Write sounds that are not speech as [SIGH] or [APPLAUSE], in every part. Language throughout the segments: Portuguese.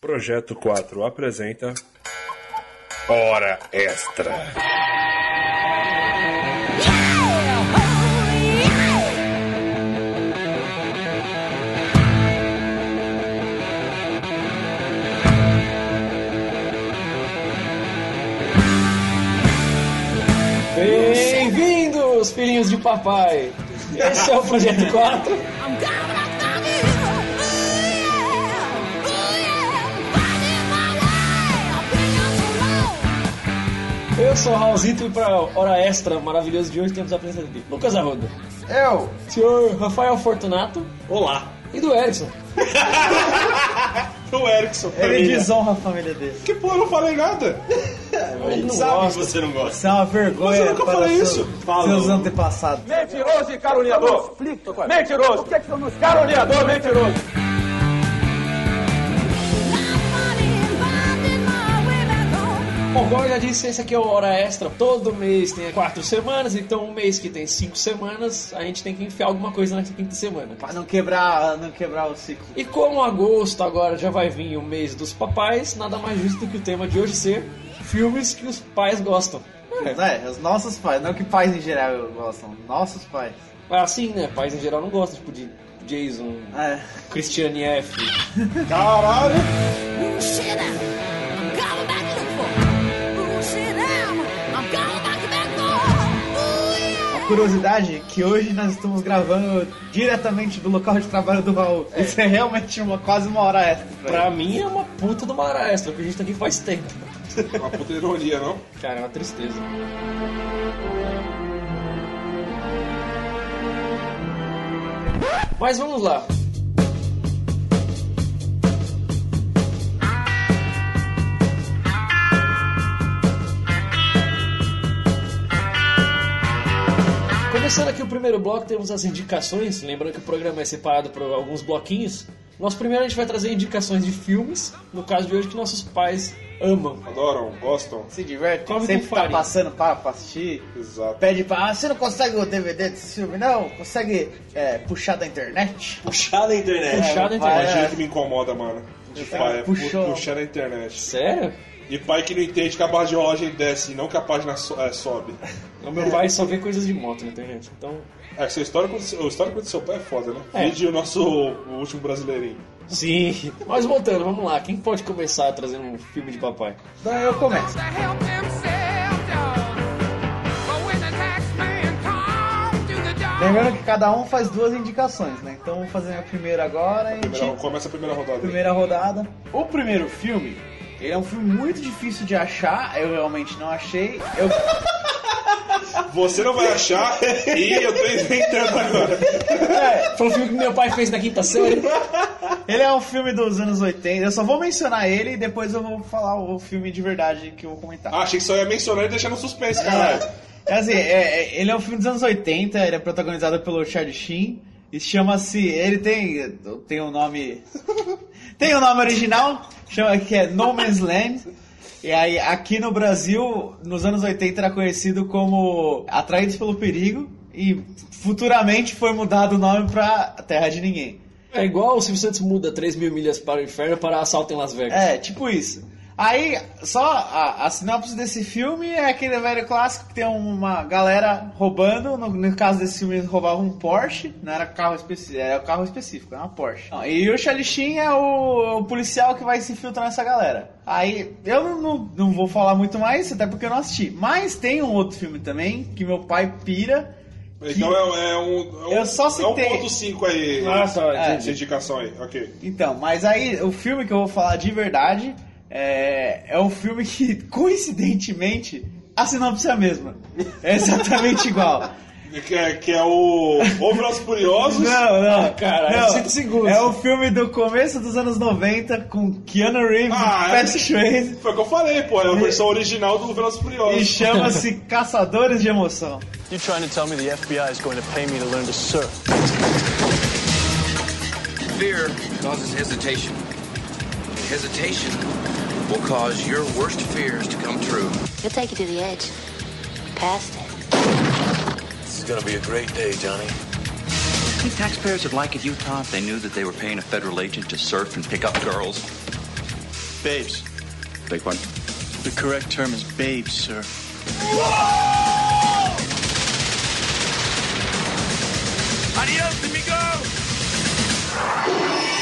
Projeto 4 apresenta Hora Extra. Bem-vindos, filhinhos de papai! Esse é o Projeto 4. Eu sou o Raulzito e para Hora Extra maravilhoso de hoje temos a presença de Lucas Arruda, Eu! senhor Rafael Fortunato Olá, e do Erickson. [LAUGHS] o Erickson. Ele desonra a família dele. Que porra, eu não falei nada. [LAUGHS] Ele não Sabe gosta. que você não gosta. Isso é uma vergonha. Mas eu nunca para falei isso. Seus antepassados. Mentiroso e caluniador. Mentiroso. Por que que somos caluniador, mentiroso? Bom, como eu já disse, esse aqui é o Hora Extra. Todo mês tem quatro semanas, então um mês que tem cinco semanas, a gente tem que enfiar alguma coisa nessa quinta semana. Pra não quebrar, não quebrar o ciclo. E como agosto agora já vai vir o mês dos papais, nada mais justo do que o tema de hoje ser filmes que os pais gostam. É, os nossos pais, não que pais em geral gostam, nossos pais. Assim, né? Pais em geral não gostam, tipo, de Jason, É. Christiane F. Caralho. Uma curiosidade que hoje nós estamos gravando diretamente do local de trabalho do Raul. Isso é realmente uma, quase uma hora extra. Pra mim é uma puta de uma hora extra, porque a gente tá aqui faz tempo. Uma puta ironia, não? Cara, é uma tristeza. Mas vamos lá. Começando aqui o primeiro bloco, temos as indicações. Lembrando que o programa é separado por alguns bloquinhos. Nosso primeiro a gente vai trazer indicações de filmes, no caso de hoje que nossos pais amam. Adoram, gostam. Se diverte, Come sempre tá passando para pra assistir. Exato. Pede pra. Ah, você não consegue o DVD desse filme, não? Consegue é, puxar da internet? Puxar na internet. Puxar da vai, internet. Imagina é. que me incomoda, mano. De Puxar- pai, é puxou. puxar na internet. Sério? E pai que não entende que a barra de rolagem desce, não que a página so- é, sobe. O meu pai só vê coisas de moto na internet. Então, É, seu histórico, o histórico do seu pai é foda, né? É. Vídeo o nosso o último brasileirinho. sim. Mas voltando, vamos lá. Quem pode começar trazendo um filme de papai? Daí eu começo. Lembrando que cada um faz duas indicações, né? Então vou fazer a primeira agora e Primeira- gente- começa a primeira rodada. aí. primeira rodada. O primeiro filme, ele é um filme muito difícil de achar, eu realmente não achei. Eu, Você não vai achar [LAUGHS] e eu tô inventando agora. Foi um filme que meu pai fez na quinta série. ele é um filme dos anos 80, eu só vou mencionar ele e depois eu vou falar o filme de verdade que eu vou comentar. Ah, achei que só ia mencionar e deixar no suspense, caralho. É, assim, é- é- ele é um filme dos anos 80, ele é protagonizado pelo Charlie Sheen. E chama-se. Ele tem. Tem um nome. Tem um nome original, chama que é No Man's Land. E aí, aqui no Brasil, nos anos 80, era conhecido como Atraídos pelo Perigo. E futuramente foi mudado o nome pra Terra de Ninguém. É igual o Silvio Santos muda 3 mil milhas para o inferno para assalto em Las Vegas. É, tipo isso. Aí, só a, a sinopse desse filme é aquele velho clássico que tem uma galera roubando. No, no caso desse filme, eles roubavam um Porsche. Não era carro específico, era carro específico, era uma Porsche. Não, e o Charlie Sheen é o, o policial que vai se infiltrar nessa galera. Aí, eu não, não, não vou falar muito mais, até porque eu não assisti. Mas tem um outro filme também, que meu pai pira. Então é, é um. É um Eu só É citei- 1.5 aí. Ah, É. Indicação aí, ok. Então, mas aí o filme que eu vou falar de verdade é, é um filme que, [LAUGHS] coincidentemente, a sinopse é a mesma. É exatamente [LAUGHS] igual. Que é, que é o. O Velozes Furiosos. Não, não. cara, é não. 5 segundos. É um filme do começo dos anos 90 com Keanu Reeves Ah, e é? Patrick Swayze Foi o que eu falei, pô. É a versão original do Velozes e Furiosos. chama-se [LAUGHS] Caçadores de Emoção. You trying to tell me the FBI is going to pay me to learn to surf? Fear causes hesitation. Hesitation will cause your worst fears to come true. He'll take you to the edge. Past it. This is going to be a great day, Johnny. think taxpayers would like it, Utah, if they knew that they were paying a federal agent to surf and pick up girls? Babes. Beg one. The correct term is babes, sir. Adios, amigo!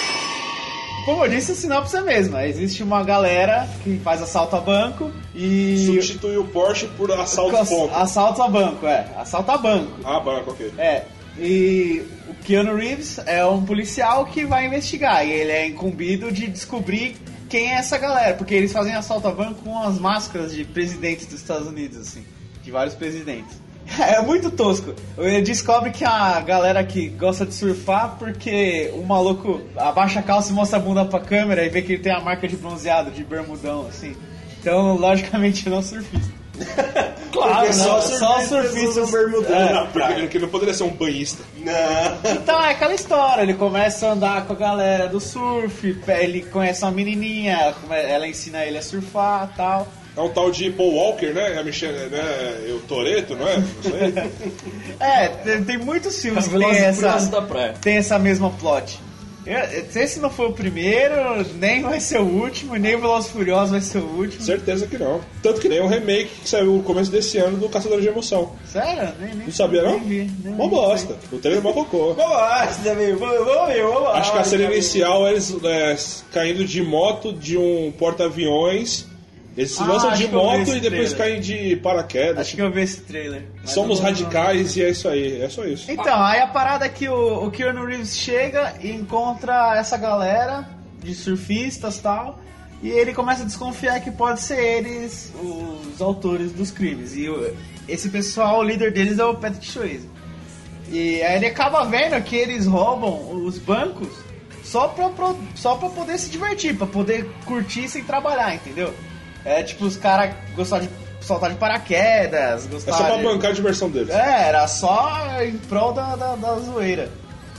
Como eu disse, a sinopse é a mesma. Existe uma galera que faz assalto a banco e. Substitui o Porsche por assalto Ass- ponto. Assalto a banco, é. Assalto a banco. Ah, banco, ok. É. E o Keanu Reeves é um policial que vai investigar. E ele é incumbido de descobrir quem é essa galera. Porque eles fazem assalto a banco com as máscaras de presidentes dos Estados Unidos, assim. De vários presidentes. [LAUGHS] É muito tosco. Ele descobre que a galera que gosta de surfar porque o maluco abaixa a calça e mostra a bunda pra câmera e vê que ele tem a marca de bronzeado, de bermudão, assim. Então, [LAUGHS] logicamente, não surfista. [LAUGHS] Claro, não, só só usam bermudão É. na Porque ele não poderia ser um banhista. Não. Então é aquela história, ele começa a andar com a galera do surf, ele conhece uma menininha, ela ensina ele a surfar e tal. É um tal de Paul Walker, né? A Michelle, né? O Toreto, não é? Não sei. [LAUGHS] É, tem, tem muitos filmes que tem essa, Furiosos da praia. tem essa mesma plot. Eu- Esse não foi o primeiro, nem vai ser o último, nem o Velozes Furiosos vai ser o último. Certeza que não. Tanto que nem o remake que saiu no começo desse ano do Caçador de Emoção. Sério? Nem, nem, Não sabia, não? Nem vi. Nem [LAUGHS] Uma bosta. O trailer é uma cocô. Também. Vamos, ver, vamos lá. Acho que a cena inicial é eles é, caindo de moto de um porta-aviões. Eles se Ah, lançam acho de moto e depois trailer. caem de paraquedas. Acho que eu vi esse trailer. Somos radicais e é isso aí. É só isso. Então, aí a parada é que o, o Keanu Reeves chega e encontra essa galera de surfistas e tal, e ele começa a desconfiar que pode ser eles os autores dos crimes. E o- esse pessoal, o líder deles é o Patrick Swayze. E aí ele acaba vendo que eles roubam os bancos só pra, pro- só pra poder se divertir, pra poder curtir sem trabalhar, entendeu? É tipo, os caras gostavam de soltar de paraquedas, É gostavam só pra de- bancar a diversão deles. é, era só em prol da, da, da zoeira.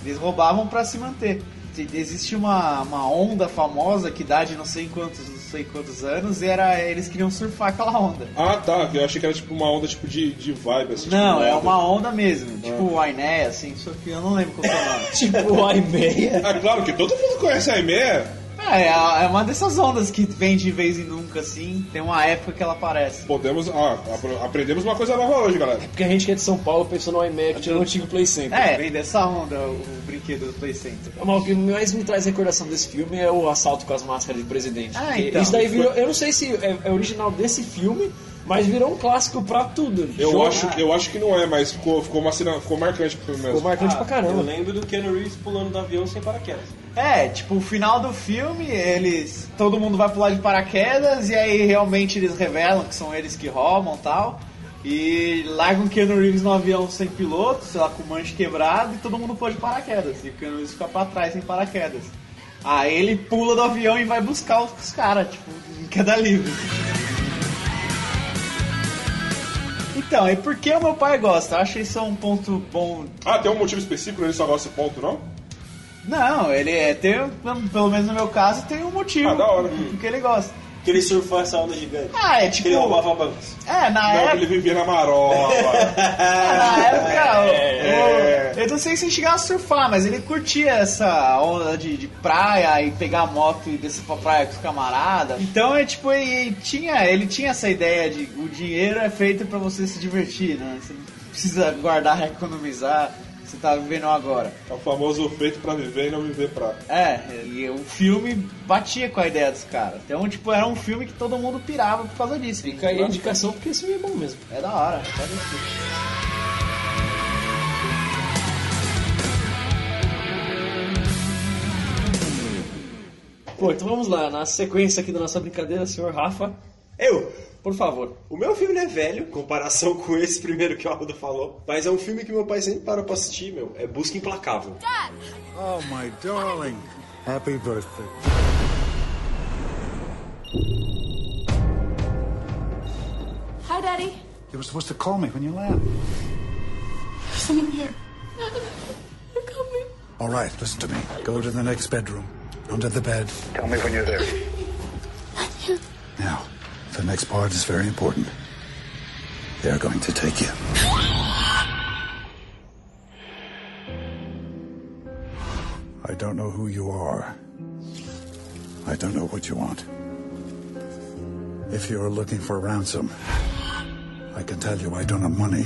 Eles roubavam pra se manter. Te- Existe uma, uma onda famosa que dá de não sei quantos, não sei quantos anos, e era, eles queriam surfar aquela onda. Ah, tá. Eu achei que era tipo uma onda tipo de, de vibe, assim. Não, tipo, é onda. uma onda mesmo, tipo o Ainé, assim, só que eu não lembro qual que é o nome. [LAUGHS] Tipo, a e meia. É claro que todo mundo conhece a EMEA. É, é uma dessas ondas que vem de vez em nunca, assim, tem uma época que ela aparece. Podemos. Ah, aprendemos uma coisa nova hoje, galera. Porque a gente que é de São Paulo pensou no iMac, tinha no antigo Play Center. É, vem dessa onda o, o brinquedo do Play Center. Mas o que mais me traz recordação desse filme é o assalto com as máscaras de presidente. Ah, então. Isso daí virou. Eu não sei se é, é original desse filme, mas virou um clássico pra tudo. Eu acho, eu acho que não é, mas ficou, ficou uma cena. Ficou marcante pelo menos. Ficou marcante Ah, pra caramba. Eu lembro do Keanu Reeves pulando do avião sem paraquedas. É, tipo, o final do filme, eles. Todo mundo vai pular de paraquedas e aí realmente eles revelam que são eles que roubam e tal. E largam o Keanu Reeves no avião sem piloto, sei lá, com o manche quebrado, e todo mundo pula de paraquedas. E o Keanu Reeves fica pra trás sem paraquedas. Aí ele pula do avião e vai buscar os, os caras, tipo, em queda livre. Então, e por que o meu pai gosta? Eu acho isso um ponto bom Ah, tem um motivo específico ele só gosta desse ponto, não? Não, ele é, tem, pelo menos no meu caso, tem um motivo Ah, da hora. porque ele gosta. Que ele surfou essa onda gigante. Ah, é Que tipo. ele roubava bancos. É, na Não, que época. ele vivia na marola. [LAUGHS] Na época, É. o- eu não sei se ele chegava a surfar, mas ele curtia essa onda de, de praia e pegar a moto e descer pra praia com os camaradas. Então é tipo, ele tinha, ele tinha essa ideia de o dinheiro é feito pra você se divertir, né? Você não precisa guardar, [LAUGHS] economizar, você tá vivendo agora. É o famoso feito pra viver e não viver pra. É, e o filme batia com a ideia dos caras. Então, tipo, era um filme que todo mundo pirava por causa disso. Fica aí a indicação porque esse filme é bom mesmo. É da hora, pode assistir. Pô, então vamos lá, na sequência aqui da nossa brincadeira, senhor Rafa, Eu. por favor. O meu filme não é velho, em comparação com esse primeiro que o Aldo falou. Mas é um filme que meu pai sempre parou pra assistir, meu. É Busca Implacável. Oh, my darling. Happy birthday. Hi, Daddy. You were supposed to call me when you land. Someone here. They're coming. All right, listen to me. Go to the next bedroom. Under the bed. Tell me when you're there. [LAUGHS] Now, the next part is very important. They're going to take you. I don't know who you are. I don't know what you want. If you're looking for ransom, I can tell you I don't have money.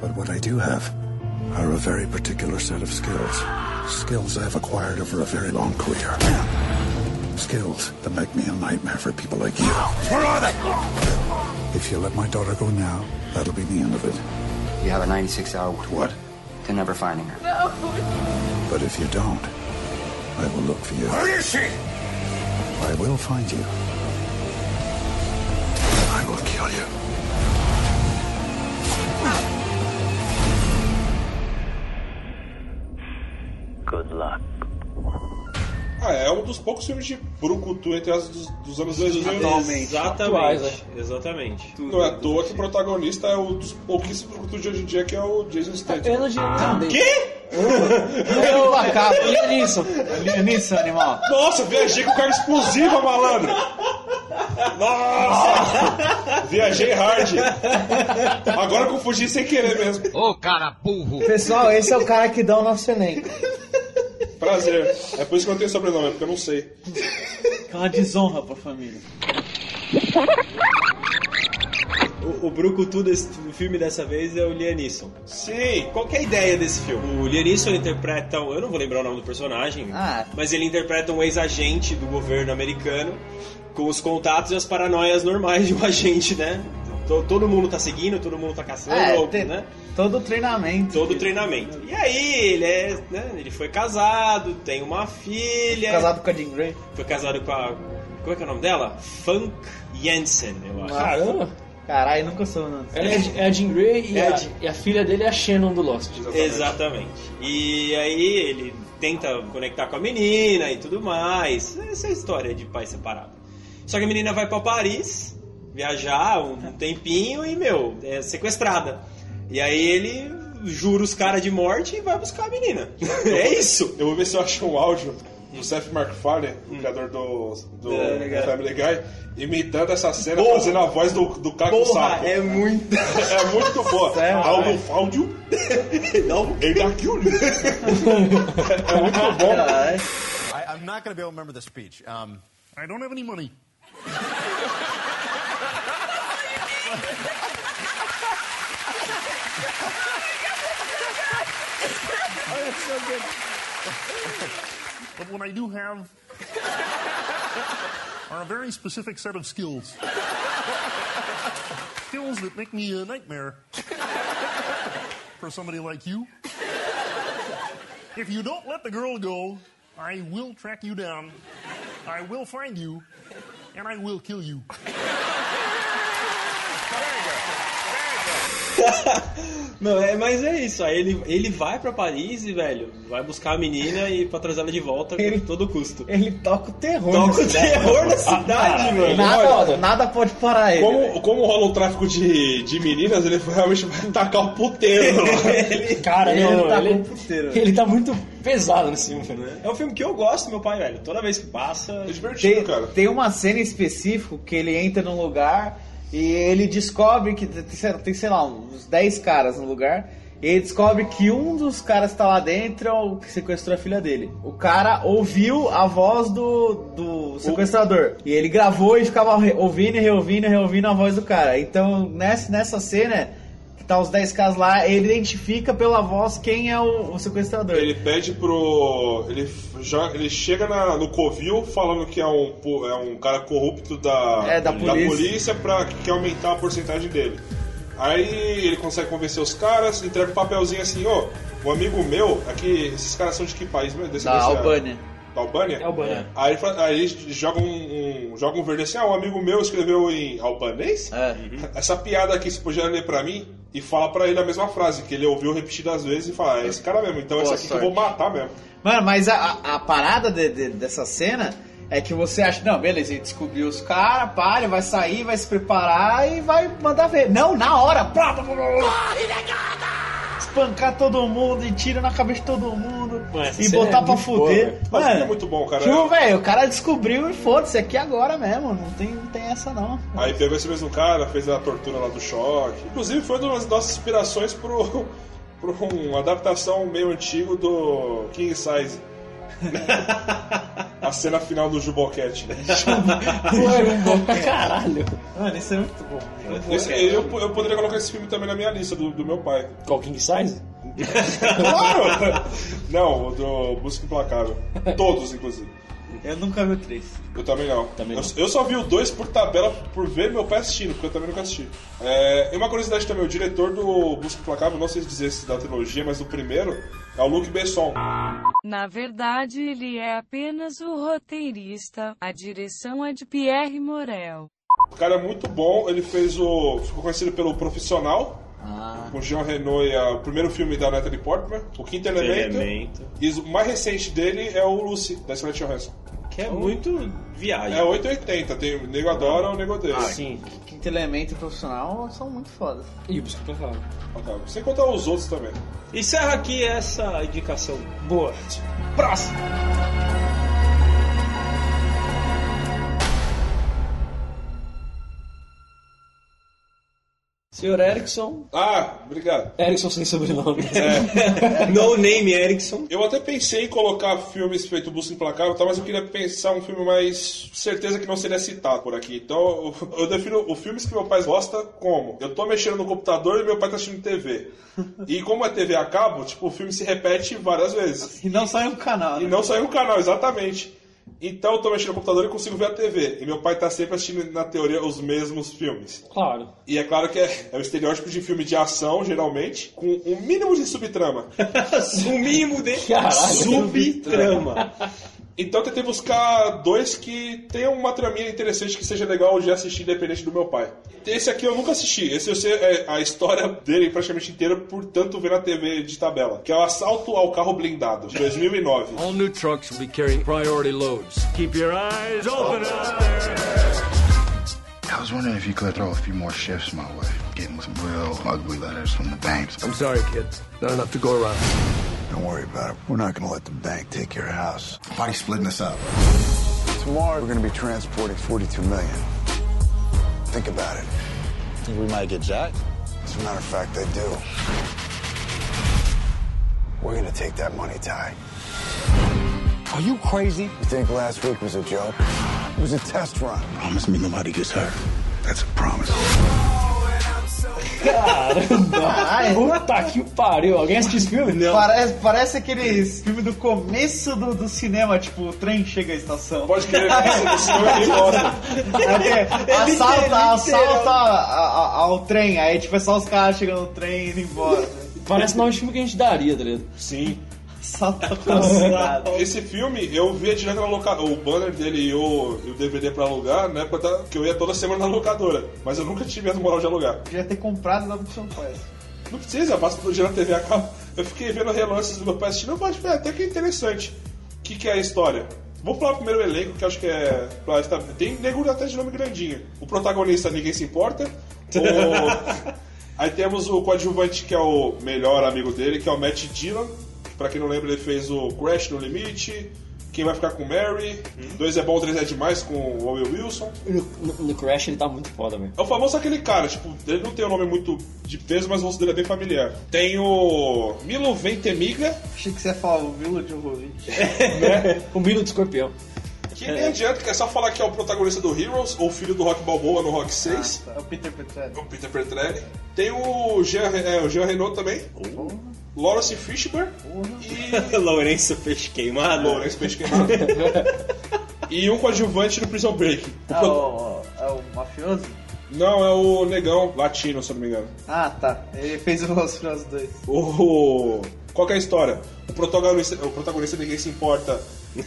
But what I do have are a very particular set of skills. Skills I've acquired over a very long career. Skills that make me a nightmare for people like you. Where are they? If you let my daughter go now, that'll be the end of it. You have a 96 hour What? to never finding her. No. But if you don't, I will look for you. Where is she? I will find you. I will kill you. Good luck. Ah, é um dos poucos filmes de brucutu entre as dos, dos anos 2000. Atualmente. Atuais, Exatamente. Exatamente. Não é à toa que o protagonista é um dos pouquíssimos brucutu de hoje em dia, que é o Jason Statham. Eu não digo nada. Quê? Eu acabo. Liam Neeson, animal. Nossa, viajei com carga explosiva, malandro! Nossa! Viajei hard. Agora eu confundi sem querer mesmo. Ô, cara burro! Pessoal, esse é o cara que dá o nosso elenco. Prazer. É por isso que eu não tenho sobrenome, porque eu não sei. É uma desonra pra família. O, o Brucutu desse do filme dessa vez é o Liam Neeson. Sim. Qual que é a ideia desse filme? O Liam Neeson interpreta, eu não vou lembrar o nome do personagem, Ah. mas ele interpreta um ex-agente do governo americano com os contatos e as paranoias normais de um agente, né? To- Todo mundo tá seguindo, todo mundo tá caçando, É, ou, né? Todo o treinamento. Todo o treinamento. E aí, ele é, né? Ele foi casado, tem uma filha. Casado com a Jean Grey. Foi casado com a. Como é que é o nome dela? Funk Jensen, eu acho. Caramba. Caralho, nunca sou, não. Ela é a- é a Jean Grey e, É a e a filha dele é a Shannon do Lost. Exatamente. E aí ele tenta conectar com a menina e tudo mais. Essa é a história de pai separado. Só que a menina vai pra Paris viajar um tempinho e, meu, é sequestrada. E aí ele jura os caras de morte e vai buscar a menina. [LAUGHS] é isso. Eu vou ver se eu acho um áudio do Seth MacFarlane, o criador do, do É. Family Guy, imitando essa cena, Porra. fazendo a voz do, do cara com o Porra, saco. é muito. [LAUGHS] É muito boa. Sério? Áudio, áudio. [LAUGHS] Não. Ele tá aqui, olha. É muito bom. I, I'm not going to be able to remember the speech. Um, I don't have any money. So good. but what I do have are a very specific set of skills. skills that make me a nightmare for somebody like you. If you don't let the girl go, I will track you down. I will find you, and I will kill you. [LAUGHS] Não, é, mas é isso. Aí ele, ele vai pra Paris e, velho, vai buscar a menina e pra trazer ela de volta Ele- a todo custo. Ele toca o terror. Toca o terror na cidade, Ah, mano. Nada, nada pode parar ele. velho. Como, como rola o tráfico de, de meninas, ele realmente vai tacar o puteiro. [LAUGHS] Cara, Ele não, tá ele, com puteiro. ele tá muito pesado nesse filme. É um filme que eu gosto, meu pai, velho. Toda vez que passa. É divertido, Tem, cara. tem uma cena específica que ele entra num lugar e ele descobre que tem, sei- lá, uns 10 caras no lugar. E ele descobre que um dos caras que tá lá dentro é o que sequestrou a filha dele. O cara ouviu a voz do, do sequestrador. E ele gravou e ficava ouvindo e reouvindo e reouvindo a voz do cara. Então, nessa, nessa cena, tá os 10 caras lá, ele identifica pela voz quem é o, o sequestrador. Ele pede pro. Ele, joga, ele chega na- no Covil falando que é um, é um cara corrupto da, É, da polícia. polícia pra que quer aumentar a porcentagem dele. Aí ele consegue convencer os caras, entrega um papelzinho assim, ó, um amigo meu, aqui, esses caras são de que país mesmo? Da Descendência- Albânia. Da Albânia? É Albânia. Aí, aí joga um, um, joga um verde assim, ah, um amigo meu escreveu em albanês? É. Essa piada aqui, você podia ler pra mim e fala pra ele a mesma frase, que ele ouviu repetidas vezes e fala, é esse cara mesmo, então Boa esse aqui que eu vou matar mesmo. Mano, mas a, a- parada de- de- dessa cena é que você acha, não, beleza, ele descobriu os caras, pá, ele vai sair, vai se preparar e vai mandar ver. Não, na hora, plá, plá, plá, plá, plá. Espancar todo mundo e tira na cabeça de todo mundo Mano, e botar é pra boa, fuder. Mas Mano, é muito bom, cara. Tipo, velho, o cara descobriu e foda-se, aqui agora mesmo, não tem, não tem essa não. Aí pegou esse mesmo cara, fez a tortura lá do choque. Inclusive foi uma das nossas inspirações pro, [LAUGHS] pro uma adaptação meio antigo do King Size. [LAUGHS] A cena final do Juboquete. [LAUGHS] Caralho. Mano, isso é muito bom. Esse- eu, eu poderia colocar esse filme também na minha lista do, do meu pai. Qual King Size? [LAUGHS] Claro! Não, o do Busca Implacável. Todos, inclusive. Eu nunca vi o 3. Eu também não. Também eu, não. eu só vi o 2 por tabela, por ver meu pai assistindo, porque eu também nunca assisti. É, e uma curiosidade também, o diretor do Busca Implacável, não sei se dizer se da trilogia, mas do primeiro, é o Luc Besson. Na verdade, ele é apenas o roteirista. A direção é de Pierre Morel. O cara é muito bom, ele fez o. ficou conhecido pelo Profissional. Com Jean Reno e a- o primeiro filme da Natalie Portman, o Quinto Elemento. Elemento. E o mais recente dele é o Lucy, da Scarlett Johansson. Que é muito viagem. É 880, tem o nego adora, o nego odeia. Ah, sim. Quinto elemento e profissional são muito fodas. E o Implacável. Ok, Sem contar os outros também. Encerra aqui essa indicação. Boa. Próximo. Senhor Erickson. Ah, obrigado. Erickson sem sobrenome. [LAUGHS] no Name Erickson. Eu até pensei em colocar filmes feito Busca Implacável, tá, mas eu queria pensar um filme mais certeza que não seria citado por aqui. Então eu- eu defino os filmes que meu pai gosta como eu tô mexendo no computador e meu pai tá assistindo TV. E como é TV a cabo, tipo, o filme se repete várias vezes. E não sai um canal. E não sai um canal, exatamente. Então eu tô mexendo no computador e consigo ver a TV. E meu pai tá sempre assistindo, na teoria, os mesmos filmes. Claro. E é claro que é, é o estereótipo de filme de ação, geralmente, com um mínimo de subtrama. [LAUGHS] um mínimo de Caralho. subtrama. Então eu tentei buscar dois que tenham uma traminha interessante que seja legal de assistir independente do meu pai. Esse aqui eu nunca assisti. Esse eu sei é, a história dele praticamente inteira, por tanto ver na TV de tabela. Que é o Assalto ao Carro Blindado, de 2009. All new trucks will be carrying priority loads. Keep your eyes open out there. I was wondering if you could throw a few more shifts my way. Getting some real ugly letters from the banks. I'm sorry, kid. Not enough to go around. Don't worry about it. We're not going to let the bank take your house. Body's splitting us up. Tomorrow, we're going to be transporting 42 million. Think about it. Think we might get jacked? As a matter of fact, I do. We're going to take that money, Ty. Are you crazy? You think last week was a joke? It was a test run. Promise me nobody gets hurt. That's a promise. Caramba! Puta que pariu. Alguém assistiu esse filme? Parece, parece aqueles filmes do começo do, do cinema, tipo, o trem chega à estação. Pode crer, esse senhor [LAUGHS] ele gosta. Aí, assalta, assalta a- a- ao trem, aí tipo, é só os caras chegando no trem e indo embora. Parece nome de filme que a gente daria, tá ligado? Sim. Cidade. Esse filme eu via direto na locadora. O banner dele e o, e o DVD pra alugar, na época da- que eu ia toda semana na locadora. Mas eu nunca tive a moral de alugar. Podia ter comprado lá do São Paulo. Não precisa, basta todo dia na TV a cabo. Eu fiquei vendo relances do meu pai assistindo, eu falei, "É, até que é interessante. O que, que é a história? Vou falar primeiro o elenco, que eu acho que é. pra Tem nego até de nome grandinho. O protagonista ninguém se importa. O- [LAUGHS] Aí temos o coadjuvante, que é o melhor amigo dele, que é o Matt Dillon. Pra quem não lembra, ele fez o Crash no Limite. Quem vai ficar com Mary? Dois é bom, três é demais com o Owen Wilson. No, no- no Crash ele tá muito foda, velho. É o famoso aquele cara, tipo, ele não tem um nome muito de peso, mas o rosto dele é bem familiar. Tem o Milo Ventimiglia, Achei que você ia falar o de Horrorite. [LAUGHS] né? O Milo do Escorpião. Que nem adianta, que é só falar que é o protagonista do Heroes, ou filho do Rock Balboa no Rock 6. É o Peter Petrelli. O Peter Petrelli. Tem o Jean, é, o Jean Renault também. Lawrence Fishburne. E Lourenço Peixe Queimado. Lawrence Peixe Queimado. [LAUGHS] e um coadjuvante no Prison Break. O Ah, o, é o mafioso? Não, é o negão latino, se eu não me engano. Ah, tá. Ele fez os Mafiosos 2. O... Qual que é a história? O protagonista, o protagonista ninguém se importa.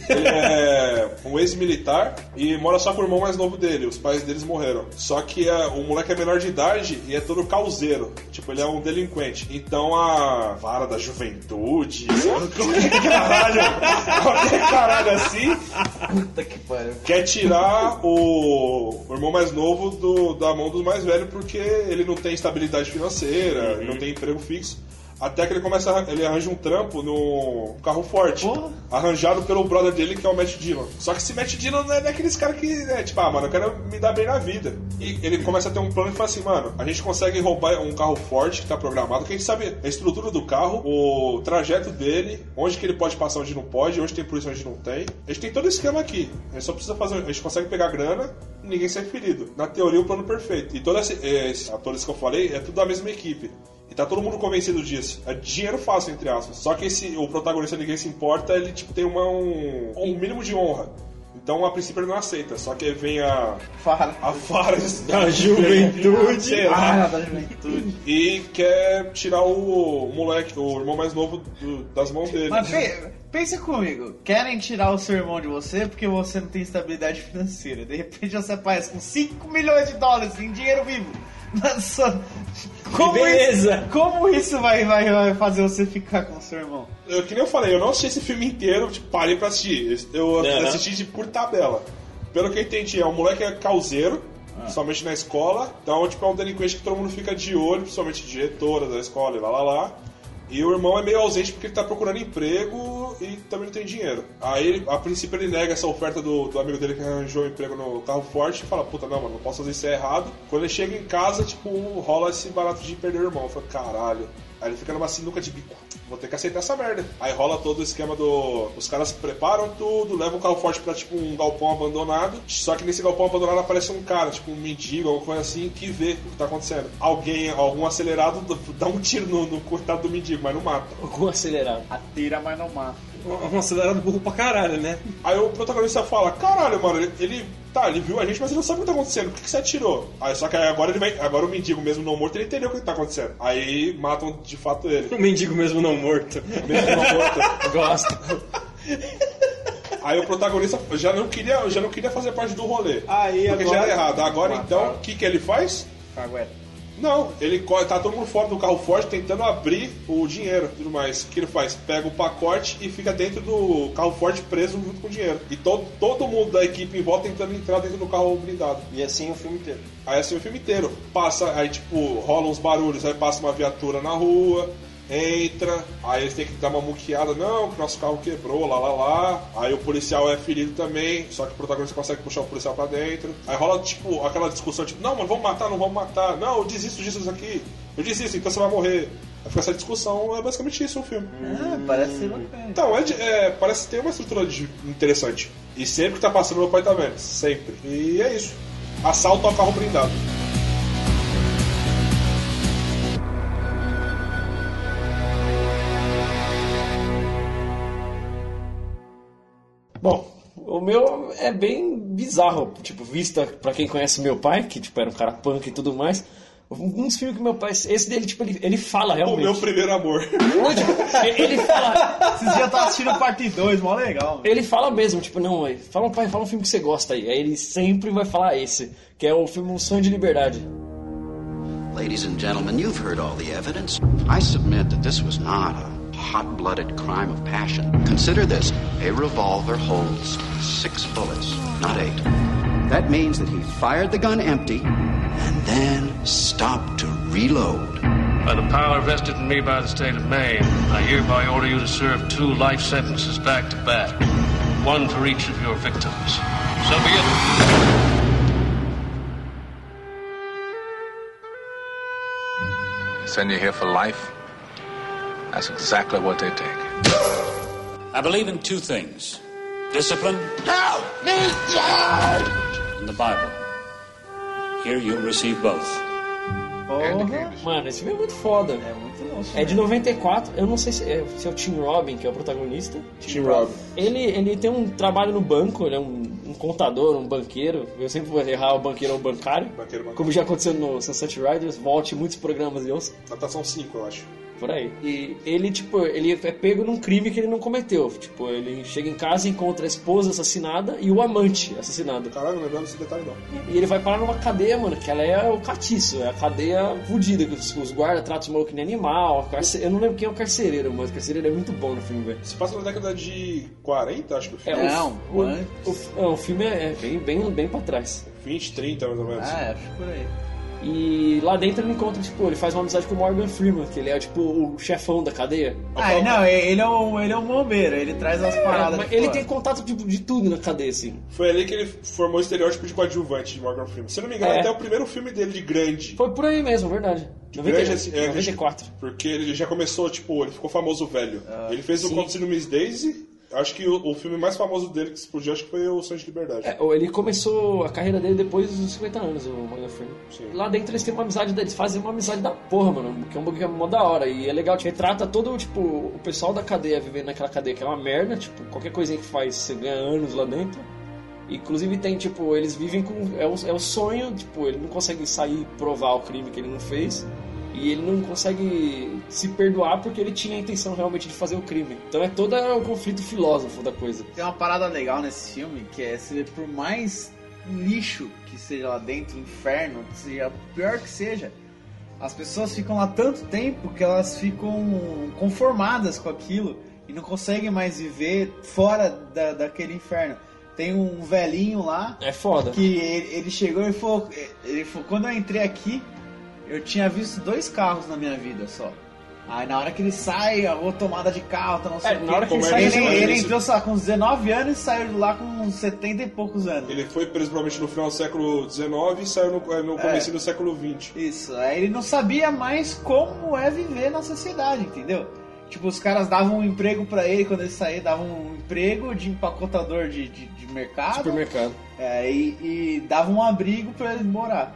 Ele é um ex-militar e mora só com o irmão mais novo dele. Os pais deles morreram. Só que é, o moleque é menor de idade e é todo causeiro. Tipo, ele é um delinquente. Então a vara da juventude. qualquer [LAUGHS] caralho, qualquer caralho assim. Puta que pariu. Quer tirar o, o irmão mais novo do- da mão dos mais velhos porque ele não tem estabilidade financeira, ele não tem emprego fixo. Até que ele começa a, ele arranja um trampo no carro forte. Arranjado pelo brother dele, que é o Matt Dillon. Só que esse Matt Dillon não é daqueles caras que, né, tipo, ah, mano, eu quero me dar bem na vida. E ele começa a ter um plano e fala assim, mano, a gente consegue roubar um carro forte que tá programado, que a gente sabe a estrutura do carro, o trajeto dele, onde que ele pode passar, onde não pode, onde tem polícia, onde não tem. A gente tem todo esse esquema aqui. A gente só precisa fazer, a gente consegue pegar grana e ninguém sai ferido. Na teoria, o plano perfeito. E todos esses atores que eu falei, é tudo da mesma equipe. E tá todo mundo convencido disso. É dinheiro fácil, entre aspas. Só que esse, o protagonista ninguém se importa, ele tipo, tem uma, um, um mínimo de honra. Então a princípio ele não aceita, só que vem a. Fara. A Fara [LAUGHS] Da juventude. Sei lá. Ah, da juventude. E quer tirar o moleque, o irmão mais novo do- das mãos dele. Mas pe- pensa comigo, querem tirar o seu irmão de você porque você não tem estabilidade financeira. De repente você aparece com 5 milhões de dólares em dinheiro vivo. Na sua- Como beleza. Isso, como isso vai, vai, vai fazer você ficar com o seu irmão? Eu, que nem eu falei, eu não assisti esse filme inteiro, tipo, parei pra assistir. Eu Aham. assisti tipo, por tabela. Pelo que eu entendi, é um moleque é causeiro, somente na escola. Então, tipo, é um delinquente que todo mundo fica de olho, principalmente diretora da escola e lá lá lá. E o irmão é meio ausente porque ele tá procurando emprego e também não tem dinheiro. Aí, a princípio, ele nega essa oferta do, do amigo dele que arranjou um emprego no carro forte e fala: Puta, não, mano, não posso fazer isso é errado. Quando ele chega em casa, tipo, rola esse barato de perder o irmão. Eu falo: Caralho. Aí ele fica numa sinuca de bico. Vou ter que aceitar essa merda. Aí rola todo o esquema do. Os caras preparam tudo, levam o carro forte pra tipo um galpão abandonado. Só que nesse galpão abandonado aparece um cara, tipo um mendigo, alguma coisa assim, que vê o que tá acontecendo. Alguém, algum acelerado, dá um tiro no, no coitado do mendigo, mas não mata. Algum acelerado. Atira, mas não mata. Um acelerado burro pra caralho, né? Aí o protagonista fala, caralho, mano, ele, ele- tá, ele viu a gente, mas ele não sabe o que tá acontecendo. Por que, que você atirou? Aí só que aí agora ele vai. Agora o mendigo mesmo não morto, ele entendeu o que tá acontecendo. Aí matam de fato ele. O mendigo mesmo não morto. [LAUGHS] Mesmo não morto. Gosto. Aí o protagonista já não queria, já não queria fazer parte do rolê. Aí porque agora- já era errado. Agora então, o que, que ele faz? Cagueta. Não, ele tá todo mundo fora do carro forte tentando abrir o dinheiro e tudo mais. O que ele faz? Pega o pacote e fica dentro do carro forte preso junto com o dinheiro. E todo, todo mundo da equipe em volta tentando entrar dentro do carro blindado. E assim o filme inteiro. Aí assim o filme inteiro. Passa, aí tipo, rolam uns barulhos, aí passa uma viatura na rua, entra, aí eles têm que dar uma muqueada, não, que nosso carro quebrou, lá lá lá. Aí o policial é ferido também, só que o protagonista consegue puxar o policial pra dentro. Aí rola, tipo, aquela discussão, tipo, não, mas vamos matar, não vamos matar, não, eu desisto disso aqui, eu desisto, então você vai morrer. Aí fica essa discussão, é basicamente isso o filme. Ah, parece ser bacana. Então, é, é, parece ter uma estrutura de- interessante. E sempre que tá passando, meu pai tá vendo. Sempre. E é isso. Assalto ao carro blindado. Bom, o meu é bem bizarro, tipo, vista pra quem conhece meu pai, que tipo era um cara punk e tudo mais. Um dos filmes que meu pai. Esse dele, tipo, ele, ele fala O realmente. meu primeiro amor. Ele ele fala. Esses dias eu tava assistindo parte 2, mó legal. Ele fala mesmo, tipo, não, aí, fala, pai, fala um filme que você gosta aí. Aí ele sempre vai falar esse, que é o filme Um Sonho de Liberdade. Ladies and gentlemen, you've heard all the evidence. I submit that this was not a hot blooded crime of passion. Consider this a revolver holds six bullets, not eight. That means that he fired the gun empty and then stopped to reload. By the power vested in me by the state of Maine, I hereby order you to serve two life sentences back to back, one for each of your victims. So be it. Send you here for life? That's exactly what they take. I believe in two things discipline Help me, and the Bible. Here you'll receive both. Mano, esse filme é muito foda. É muito louco. É de 94, eu não sei se é, se é o Tim Robin, que é o protagonista. Tim Robin. Ele, ele tem um trabalho no banco, ele é um, um contador, um banqueiro. Eu sempre vou errar o banqueiro ou o bancário. Banqueiro, banqueiro. Como já aconteceu no Sunset Riders, volte muitos programas e ouça. Natação 5, eu acho. Por aí. E ele, tipo, ele é pego num crime que ele não cometeu. Tipo, ele chega em casa e encontra a esposa assassinada e o amante assassinado. Caralho, não lembrava desse detalhe não. E ele vai parar numa cadeia, mano, que ela é o catiço, é a cadeia fudida, que os, os guardas tratam os malucos que nem animal. carce- Eu não lembro quem é o carcereiro, mas o carcereiro é muito bom no filme, velho. Se passa na década de 40, acho que o É, filme. o, o, antes. o, não, o filme é bem, bem, bem pra trás. 20, 30 mais ou menos. Ah, acho por aí. E lá dentro ele encontra, tipo, ele faz uma amizade com o Morgan Freeman, que ele é, tipo, o chefão da cadeia. Ah, não, ele é um, ele é um bombeiro, ele traz as paradas. Mas ele fora. tem contato de, de tudo na cadeia, assim. Foi ali que ele formou o estereótipo de coadjuvante de Morgan Freeman. Se eu não me engano, É. até o primeiro filme dele de grande. Foi por aí mesmo, verdade. De 90, grande, assim, é, 94. Porque ele já começou, tipo, ele ficou famoso velho. ele fez o. Contos de Miss Daisy. Acho que o, o filme mais famoso dele que explodiu, acho que foi o Sonho de Liberdade. É, ele começou a carreira dele depois dos 50 anos, o Morgan. Lá dentro eles têm uma amizade, eles fazem uma amizade da porra, mano, que é um bagulho que é mó da hora. E é legal, tipo, retrata todo, tipo, o pessoal da cadeia vivendo naquela cadeia que é uma merda, tipo, qualquer coisinha que faz, você ganha anos lá dentro. Inclusive tem, tipo, eles vivem com. É o, é o sonho, tipo, ele não consegue sair e provar o crime que ele não fez. E ele não consegue se perdoar porque ele tinha a intenção realmente de fazer o crime. Então é todo o conflito filósofo da coisa. Tem uma parada legal nesse filme que é se por mais lixo que seja lá dentro, inferno, que seja pior que seja, as pessoas ficam lá tanto tempo que elas ficam conformadas com aquilo e não conseguem mais viver fora da, daquele inferno. Tem um velhinho lá É foda. que ele, ele chegou e falou, ele falou, quando eu entrei aqui, eu tinha visto dois carros na minha vida só. Aí na hora que ele sai, a tomada de carro, tá não sei É, o quê. na hora que ele ele, sai, ele, ele- ele entrou sei lá, com uns 19 anos e saiu de lá com uns 70 e poucos anos. Ele foi preso provavelmente no final do século XIX e saiu no, no começo do século XX. Isso, aí ele não sabia mais como é viver na sociedade, entendeu? Tipo, os caras davam um emprego pra ele quando ele saía, davam um emprego de empacotador de, de, de mercado. Supermercado. É, e, e davam um abrigo pra ele morar.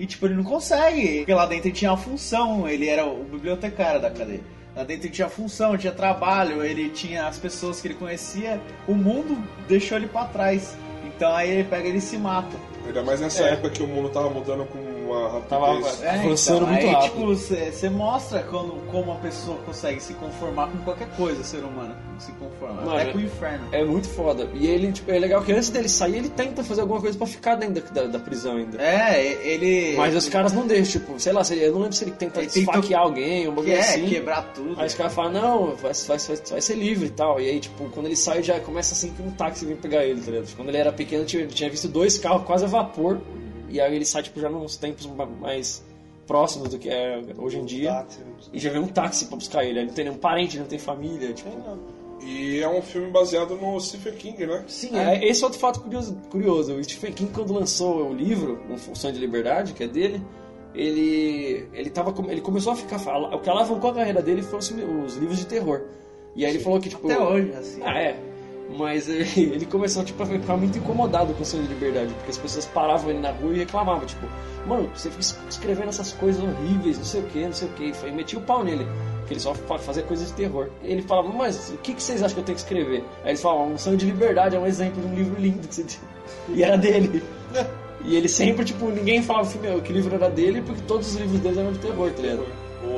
E tipo, ele não consegue, porque lá dentro ele tinha uma função, ele era o bibliotecário da cadeia. Lá dentro ele tinha função, tinha trabalho, ele tinha as pessoas que ele conhecia, o mundo deixou ele pra trás. Então aí ele pega ele e se mata. Ainda mais nessa É. época que o mundo tava mudando com uma rapidez. Tava- É, Avançando então, muito aí, rápido. tipo, você mostra quando, como a pessoa consegue se conformar com qualquer coisa, ser humano se conforma, Mano, até com o inferno. É muito foda. E ele, tipo, é legal que antes dele sair, ele tenta fazer alguma coisa pra ficar dentro da, da, prisão ainda. É, ele. Mas os caras não deixam, tipo, sei lá, eu não lembro se ele tenta Ele tentou- esfaquear alguém, um bagulho é, assim. quebrar tudo. Aí os caras falam, não, vai, vai, vai, vai ser livre e tal. E aí, tipo, quando ele sai, já começa assim que um táxi vem pegar ele, tá ligado? Quando ele era pequeno, tinha- ele tinha visto dois carros quase a vapor. E aí ele sai, tipo, já nos tempos ma- mais próximos do que é hoje em dia. E já vem um táxi pra buscar ele. Ele não tem nenhum parente, não tem família, tipo... E é um filme baseado no Stephen King, né? Sim, é, esse é outro fato curioso, curioso. O Stephen King, quando lançou o livro, Um Função de Liberdade, que é dele, ele ele, tava, ele começou a ficar... O que alavancou a carreira dele foi os, os livros de terror. E aí ele falou que, tipo... Até hoje, assim. Ah, é. Mas ele, [LAUGHS] ele começou tipo, a ficar muito incomodado com o sonho de liberdade, porque as pessoas paravam ele na rua e reclamavam, tipo, mano, você fica escrevendo essas coisas horríveis, não sei o que, não sei o que, e metia o pau nele, que ele só fa- fazia coisas de terror. E ele falava, mas o que, que vocês acham que eu tenho que escrever? Aí eles falavam, um sonho de liberdade é um exemplo de um livro lindo que você tem. [LAUGHS] E era dele. [LAUGHS] E ele sempre, tipo, ninguém falava que o livro era dele, porque todos os livros dele eram de terror, tá ligado?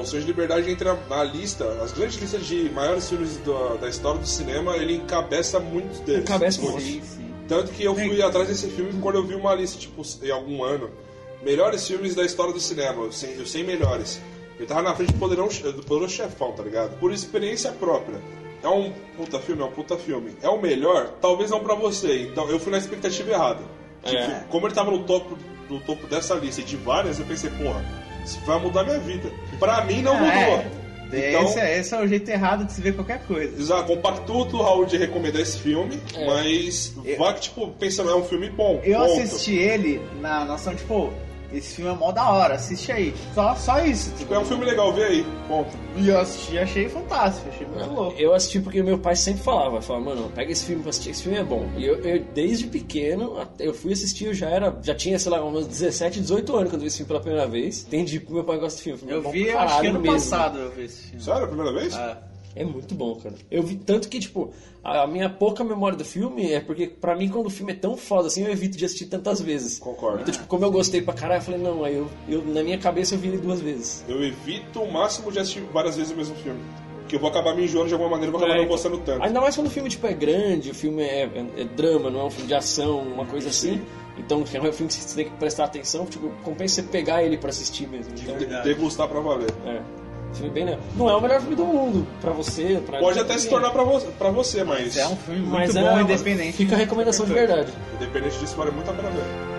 O Sonho de Liberdade entra na lista, as grandes listas de maiores filmes da, da história do cinema, ele encabeça muitos deles. Encabeça muito. Sim, Tanto que eu fui atrás desse filme quando eu vi uma lista, tipo, em algum ano, melhores filmes da história do cinema, os 100, os 100 melhores. Ele tava na frente do Poderão, do Poderoso Chefão, tá ligado? Por experiência própria. É um puta filme, é um puta filme. É o melhor? Talvez não pra você. Então eu fui na expectativa errada. Tipo, É. como ele tava no topo, no topo dessa lista e de várias, eu pensei, porra, isso vai mudar minha vida. Pra mim não Ah, mudou. é. Então, esse, é, esse é o jeito errado de se ver qualquer coisa. Exato, compactuo do Raul de recomendar esse filme, É. mas vá que, tipo, pensando, é um filme bom. Eu ponto. assisti ele na noção, tipo, esse filme é mó da hora, assiste aí. Só, só isso. Tipo, É um filme legal, vê aí. Ponto. E eu assisti e achei fantástico, achei muito louco. Eu assisti porque meu pai sempre falava, falava, mano, pega esse filme pra assistir, esse filme é bom. E eu, eu, desde pequeno, até- eu fui assistir, eu já era, já tinha, sei lá, uns 17, 18 anos quando eu vi esse filme pela primeira vez. Entendi porque meu pai gosta de filme. filme Eu vi, acho que ano mesmo. passado eu vi esse filme. Sério, a primeira vez? É muito bom, cara. Eu vi tanto que, tipo, a minha pouca memória do filme é porque, pra mim, quando o filme é tão foda assim, eu evito de assistir tantas vezes. Concordo. Então, tipo, como eu gostei pra caralho, eu falei, não, aí eu, eu na minha cabeça eu vi ele duas vezes. Eu evito o máximo de assistir várias vezes o mesmo filme. Porque eu vou acabar me enjoando de alguma maneira, eu vou acabar É, não então- gostando tanto. Ainda mais quando o filme tipo, é grande, o filme é, é- é drama, não é um filme de ação, uma coisa assim. Então é um filme que você tem que prestar atenção, tipo, compensa você pegar ele pra assistir mesmo. Então, De- degustar pra valer. é. Filme bem legal. Não é o melhor filme do mundo pra você. Pra Pode até se tornar pra, vo pra você, mas. É um filme muito é, mas bom, é, independente. Fica a recomendação de verdade. Independente disso, vale muito a pena ver.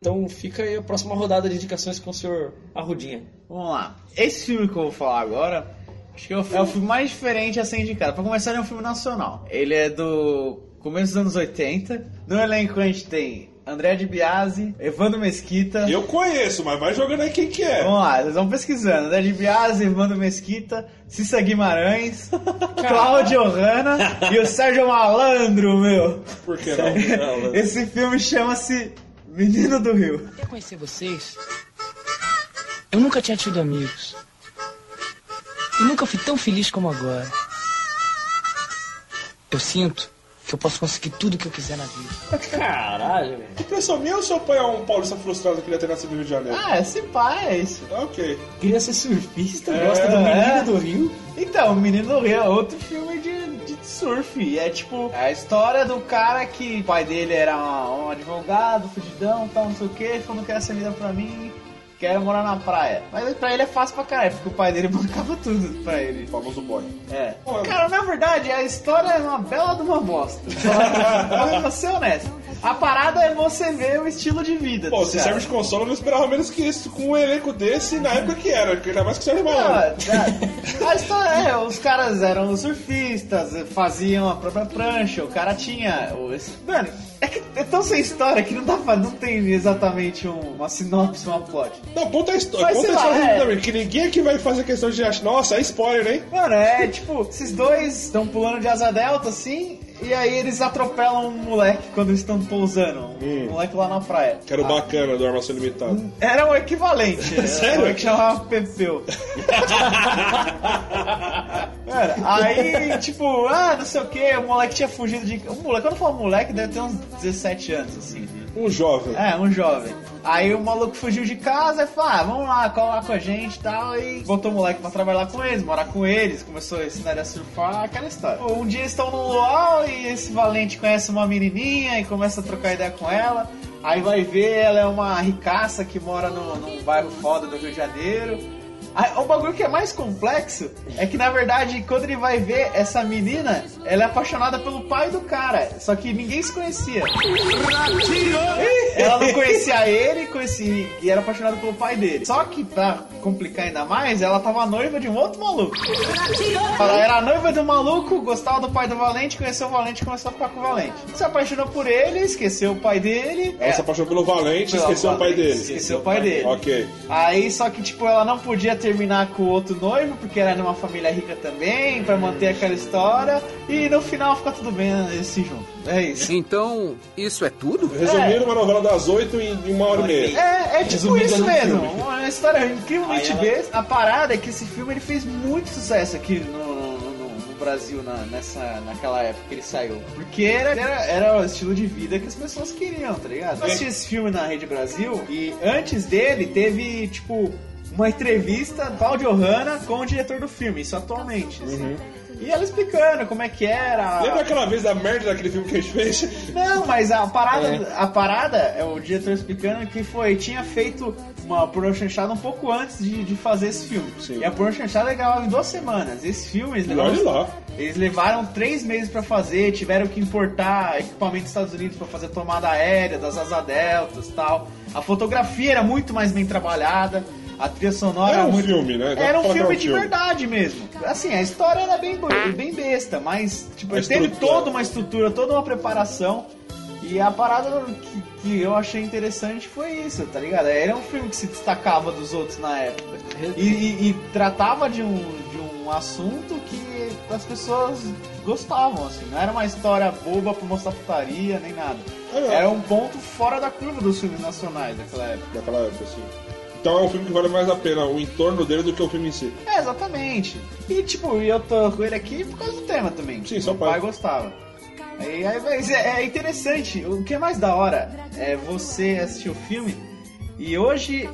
Então fica aí a próxima rodada de indicações com o senhor Arrudinha. Vamos lá. Esse filme que eu vou falar agora acho que é o, é o filme mais diferente a ser indicado. Pra começar, ele é um filme nacional. Ele é do começo dos anos 80. No elenco a gente tem André de Biasi, Evandro Mesquita. Eu conheço, mas vai jogando aí quem que é. Vamos lá, vocês vão pesquisando. André de Biasi, Evandro Mesquita, Cissa Guimarães, [LAUGHS] Cláudio Hanna e o Sérgio Malandro, meu. Por que não? Esse filme chama-se Menino do Rio. Quer conhecer vocês? Eu nunca tinha tido amigos. Eu nunca fui tão feliz como agora. Eu sinto que eu posso conseguir tudo o que eu quiser na vida. Caralho, velho. Impressão minha ou seu pai é um paulista frustrado que queria ter nascido no Rio de Janeiro? Ah, esse pai é isso. Ok. Queria ser surfista, É, gosta do Menino é. do Rio. Então, o Menino do Rio é outro filme de, de surf. E É tipo a história do cara que o pai dele era um, advogado, fugidão, tal, não sei o que, falou, não quer essa vida pra mim, quero morar na praia. Mas pra ele é fácil pra caralho, porque o pai dele [LAUGHS] bancava tudo pra ele. O famoso boy. É. Cara, na verdade, a história é uma bela de uma bosta. [LAUGHS] Pra ser honesto. A parada é você ver o estilo de vida. Pô, do se cara. serve de consolo, eu não esperava menos que isso com um elenco desse na época que era, que ainda mais que serve Ah, malandro. a história é, os caras eram surfistas, faziam a própria prancha, o cara tinha. o- esse- Mano, é que é tão sem história que não dá pra, não tem exatamente um- uma sinopse, uma plot. Não, conta a história, Mas conta a sei lá, história é. também, que ninguém aqui vai fazer questão de achar, nossa, é spoiler, hein? Mano, é tipo, esses dois estão pulando de asa delta assim, e aí eles atropelam um moleque quando estão pousando. Um moleque lá na praia. Que era o bacana do Armação Limitado. Era o equivalente. [LAUGHS] Sério? Era o que chamava Pepeu. Mano, aí, tipo, ah, não sei o que, o moleque tinha fugido de. O moleque, quando eu falo moleque, deve ter uns 17 anos, assim. Um jovem. É, um jovem. Aí o maluco fugiu de casa e falou: ah, vamos lá, cola lá com a gente e tal. E botou o moleque pra trabalhar com eles, morar com eles, começou a ensinar ele a surfar, aquela história. Um dia eles estão no luau e esse valente conhece uma menininha e começa a trocar ideia com ela. Aí vai ver, ela é uma ricaça que mora num bairro foda do Rio de Janeiro. O bagulho que é mais complexo é que, na verdade, quando ele vai ver essa menina, ela é apaixonada pelo pai do cara. Só que ninguém se conhecia. Ela não conhecia ele conhecia, e era apaixonada pelo pai dele. Só que, pra complicar ainda mais, ela tava noiva de um outro maluco. Ela era noiva um maluco, gostava do pai do Valente, conheceu o Valente e começou a ficar com o Valente. Se apaixonou por ele, esqueceu o pai dele. Ela se apaixonou pelo Valente e Pelo esqueceu o pai dele. Esqueceu o pai dele. Ok. Aí, só que, tipo, ela não podia terminar com o outro noivo, porque era de uma família rica também, pra manter aquela história. E no final fica tudo bem, né, eles se juntam. É isso. Então, isso é tudo? Resumiram uma novela das oito em uma hora e meia. É, é tipo Resumida isso mesmo. filme. Uma história incrivelmente ela- besta. A parada é que esse filme ele fez muito sucesso aqui no, no- no- no Brasil na, nessa, naquela época que ele saiu. Porque era, era, era o estilo de vida que as pessoas queriam, tá ligado? Eu assisti esse filme na Rede Brasil e antes dele teve, tipo, uma entrevista do Claudio Hanna com o diretor do filme, isso atualmente. assim. E ela explicando como é que era. Lembra aquela vez da merda daquele filme que a gente fez? Não, mas a parada, É. a parada é o diretor explicando que foi, tinha feito uma porno chanchada um pouco antes de, de fazer esse filme. E a porno chanchada gravava em duas semanas. Esse filme eles olha levaram, lá. eles levaram três meses pra fazer, tiveram que importar equipamento dos Estados Unidos pra fazer tomada aérea das asa deltas e tal. A fotografia era muito mais bem trabalhada. A trilha sonora Era um muito... filme, né? Dá Era um filme um de filme. verdade mesmo. Assim, a história era bem, bem besta, mas tipo, A ele teve toda uma estrutura, toda uma preparação. E a parada que, que eu achei interessante foi isso, tá ligado? Era um filme que se destacava dos outros na época. E, e- e tratava de um, de um assunto que as pessoas gostavam, assim. Não era uma história boba pra mostrar putaria, nem nada. Era um ponto fora da curva dos filmes nacionais daquela época. Daquela época, assim. Então é um filme que vale mais a pena o entorno dele do que o filme em si. É, exatamente. E tipo, eu tô com ele aqui por causa do tema também. Sim, seu pai. gostava. Aí, aí, mas é, é interessante. O que é mais da hora é você assistir o filme e hoje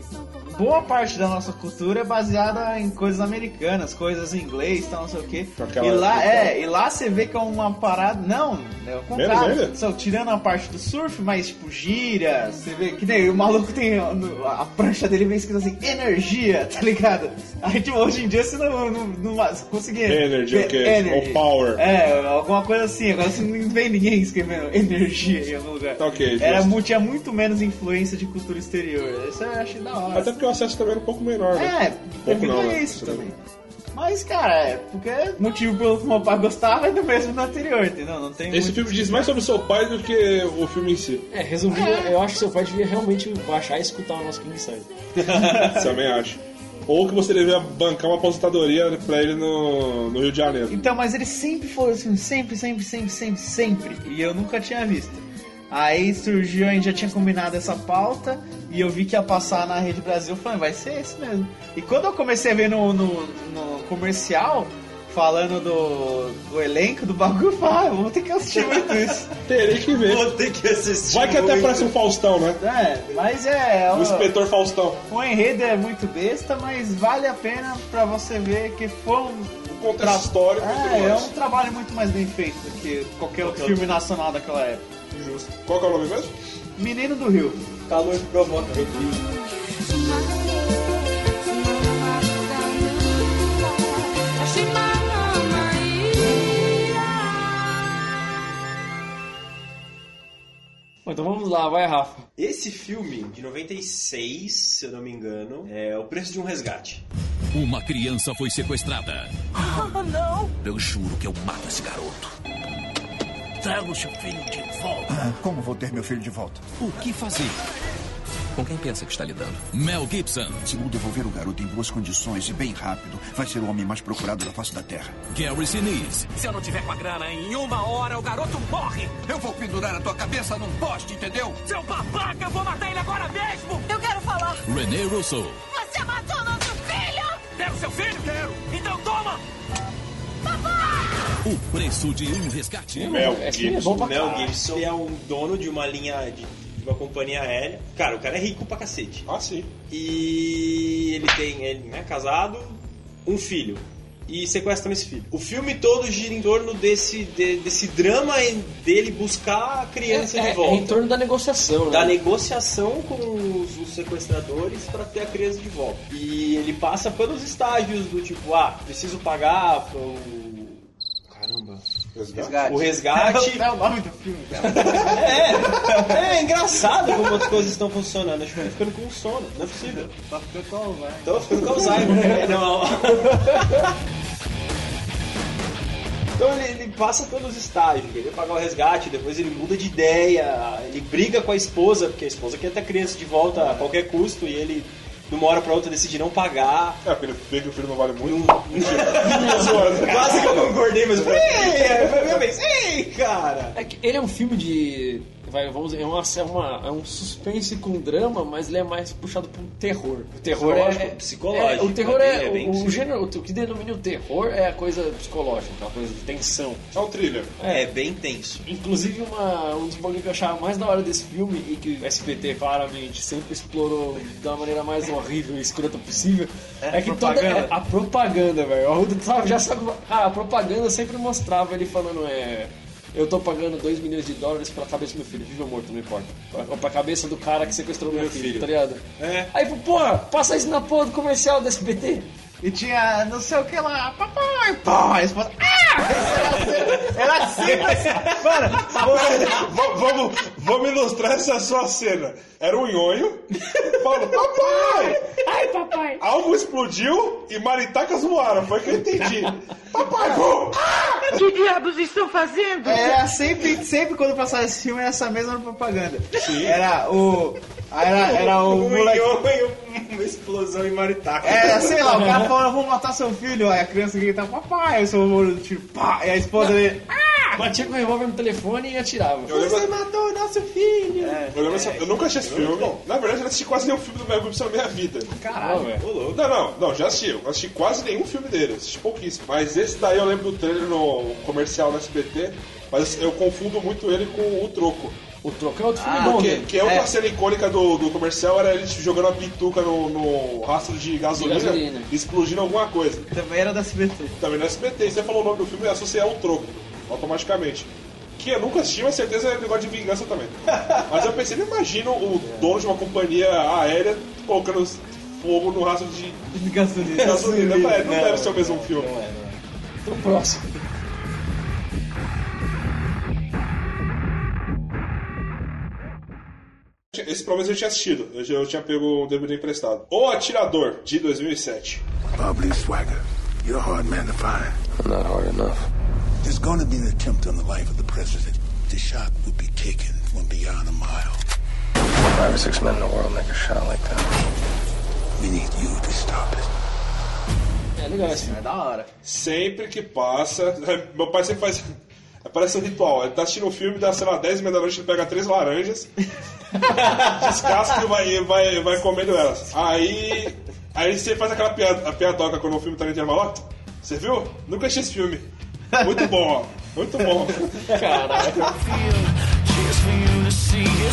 boa parte da nossa cultura é baseada em coisas americanas, coisas em inglês, tal, não sei o quê. E lá, é, e lá você vê que é uma parada. Não, é o contrário. Só, tirando a parte do surf, mas tipo, gira, você vê que nem o maluco tem. A prancha dele vem escrito assim, energia, tá ligado? Aí, tipo, hoje em dia você não, não, não vai conseguir. Energy, o quê? Ou power. É, alguma coisa assim. Agora você não vê ninguém escrevendo [LAUGHS] energia em algum lugar. Tá ok, Era, tinha muito menos influência de cultura exterior. Isso eu achei da hora. Até porque o acesso também era um pouco menor, né? É, pouco devido não, a né? isso também. Mas, cara, é porque o motivo pelo que meu pai gostava é do mesmo do anterior, entendeu? Não tem Esse muito- filme diz mais sobre seu pai do que o filme em si. É, resumindo, eu acho que seu pai devia realmente baixar e escutar o nosso King Size. [LAUGHS] Também acho. Ou que você deveria bancar uma aposentadoria pra ele no, no Rio de Janeiro. Então, mas ele sempre foi assim, sempre, sempre, sempre, sempre, sempre. E eu nunca tinha visto. Aí surgiu, a gente já tinha combinado essa pauta e eu vi que ia passar na Rede Brasil, eu falei, vai ser esse mesmo. E quando eu comecei a ver no, no, no comercial, falando do, do elenco do bagulho, eu falei, ah, eu vou ter que assistir muito isso. [LAUGHS] Terei que ver. Vou ter que assistir. Vai que até muito. parece um Faustão, né? É, mas é. O inspetor Faustão. O enredo é muito besta, mas vale a pena pra você ver que foi um. O e tudo É, é um trabalho muito mais bem feito do que qualquer outro filme nacional daquela época. Justo. Qual que é o nome mesmo? Menino do Rio. Calor provoca. Bom, então vamos lá, vai, Rafa. Esse filme, de 96, se eu não me engano, é O Preço de um Resgate. Uma criança foi sequestrada. [LAUGHS] Oh, não! Eu juro que eu mato esse garoto. Traga o seu filho de volta. Ah, Como vou ter meu filho de volta? O que fazer? Com quem pensa que está lidando? Mel Gibson, Se não devolver o garoto em boas condições e bem rápido, vai ser o homem mais procurado da face da Terra. Gary Sinise, Se eu não tiver com a grana, em uma hora o garoto morre! Eu vou pendurar a tua cabeça num poste, entendeu? Seu babaca, eu vou matar ele agora mesmo! Eu quero falar! René Russo, Você matou nosso filho! Quero seu filho? Quero! Então toma! O Preço de um Resgate. Mel Esse filme é bom pra Mel. Gibson é um dono de uma linha de, de uma companhia aérea. Cara, o cara é rico pra cacete. Ah, sim. E ele tem, ele é casado, um filho. E sequestram esse filho. O filme todo gira em torno desse, de- desse drama dele buscar a criança é, de é, volta. é em torno da negociação, né? da negociação com os, os sequestradores para ter a criança de volta. E ele passa pelos estágios do tipo, ah, preciso pagar pro. Resgate. O resgate. É o nome do filme, cara. É, é engraçado como as coisas estão funcionando. Acho que eu tô ficando com sono, não é possível. Tá ficando com Alzheimer. Tô ficando com Alzheimer. É, não. Então ele, ele passa pelos estágios, ele quer pagar o resgate, depois ele muda de ideia, ele briga com a esposa, porque a esposa quer ter a criança de volta a qualquer custo e ele, de uma hora pra outra, decide não pagar. É, porque ele vê que o filho não vale muito. [LAUGHS] Quase que eu concordei, mas eu falei, ei, minha vez. Ei, cara! É que ele é um filme de. Vai, vamos dizer, é, uma, é, uma- é um suspense com drama, mas ele é mais puxado pro terror. O terror é. psicológico. é, o terror É é. é o, o gênero, o que denomina o terror é a coisa psicológica, uma coisa de tensão. É um thriller. É, bem tenso. Inclusive, uma, um dos bagulhos que eu achava mais da hora desse filme e que o SBT claramente sempre explorou da maneira mais horrível e escrota possível é, que toda propaganda. é, a propaganda, velho. O sabe, já sabe. Ah, a propaganda sempre mostrava ele falando, é. Eu tô pagando 2 milhões de dólares pela cabeça do meu filho, vivo ou morto, não importa. Pra, pra cabeça do cara que sequestrou meu, filho, filho. tá ligado? É. Aí, porra, passa isso na porra do comercial do SBT. E tinha não sei o que lá, papai, pá, a esposa. Ah! Era assim. [LAUGHS] Mano, vamos, vamos, ilustrar essa sua cena. Era um nhonho, falou, papai! Ai, papai! Algo explodiu e maritacas voaram, foi o que eu entendi. Papai, vou! O que diabos estão fazendo? Era sempre, sempre quando passava esse filme, era essa mesma propaganda. Sim. Era o. Era, era o um moleque. nhonho, uma explosão em Maritaca. É, sei lá, o cara falando, eu vou matar seu filho, aí a criança grita, papai, aí o seu olho, tipo, pá, e a esposa dele, Batia com o revólver no telefone e atirava. Eu lembro- matou o nosso filho! Eu, lembro essa- eu nunca assisti esse filme. Na verdade, eu não assisti quase nenhum filme do Mel Gibson na minha vida. caralho. velho. Louco. Não, não, não, já assisti. Eu não assisti quase nenhum filme dele, assisti pouquíssimo. Mas esse daí eu lembro do trailer no comercial no SBT, mas eu confundo muito ele com o Troco. O troco é outro filme Ah, bom, que, né? que é outra cena icônica do, do comercial era ele jogando a bituca no, no rastro de gasolina, De gasolina. e explodindo alguma coisa. Também era da SBT. Também no SBT. E você falou o nome do filme e associei ao troco, automaticamente. Que eu nunca assisti, mas certeza é negócio de vingança também. [LAUGHS] mas eu pensei, não imagino o dono de uma companhia aérea colocando fogo no rastro de gasolina. gasolina. Eu falei, não, Não. deve ser o mesmo filme. Então, próximo. Esse pelo menos eu tinha assistido. Eu, já- eu tinha pego um DVD emprestado. O Atirador, de 2007. Bob Lee Swagger, you're a hard man to find. I'm not hard enough. There's going to be an attempt on the life of the president. The shot will be taken from beyond a mile. Five or six men in the world make a shot like that. We need you to stop it. É legal esse filme. É da hora. Sempre que passa. Meu pai sempre faz. Parece um ritual. Ele tá assistindo um filme, dá, sei lá, 10 e meia da noite, ele pega três laranjas, [LAUGHS] descasca e vai, vai, vai comendo elas. Aí. Aí você faz aquela piada, a piadoca quando o filme tá no intervalo. Você viu? Nunca assisti esse filme. Muito bom, ó. Muito bom. Caraca.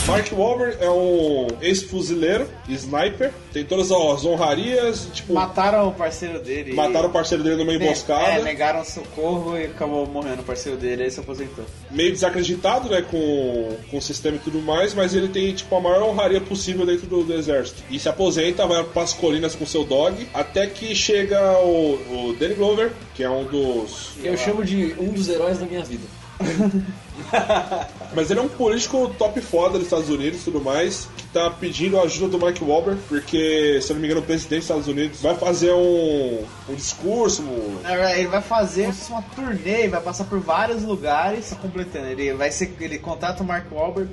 Mark Wahlberg é um ex-fuzileiro, sniper, tem todas as honrarias, tipo, Mataram o parceiro dele. mataram o parceiro dele numa emboscada. É, negaram socorro e acabou morrendo o parceiro dele, aí se aposentou. meio desacreditado, né, com, com o sistema e tudo mais, mas ele tem, tipo, a maior honraria possível dentro do, do exército. E se aposenta, vai para as colinas com seu dog, até que chega o, o Danny Glover, que é um dos... Eu chamo de um dos heróis da minha vida. [LAUGHS] Mas ele é um político top foda dos Estados Unidos e tudo mais, que tá pedindo a ajuda do Mike Wahlberg, porque, se eu não me engano, o presidente dos Estados Unidos vai fazer um, um discurso, Na verdade, Ele vai fazer uma turnê, vai passar por vários lugares, completando. Ele vai ser, ele contrata o Mark Wahlberg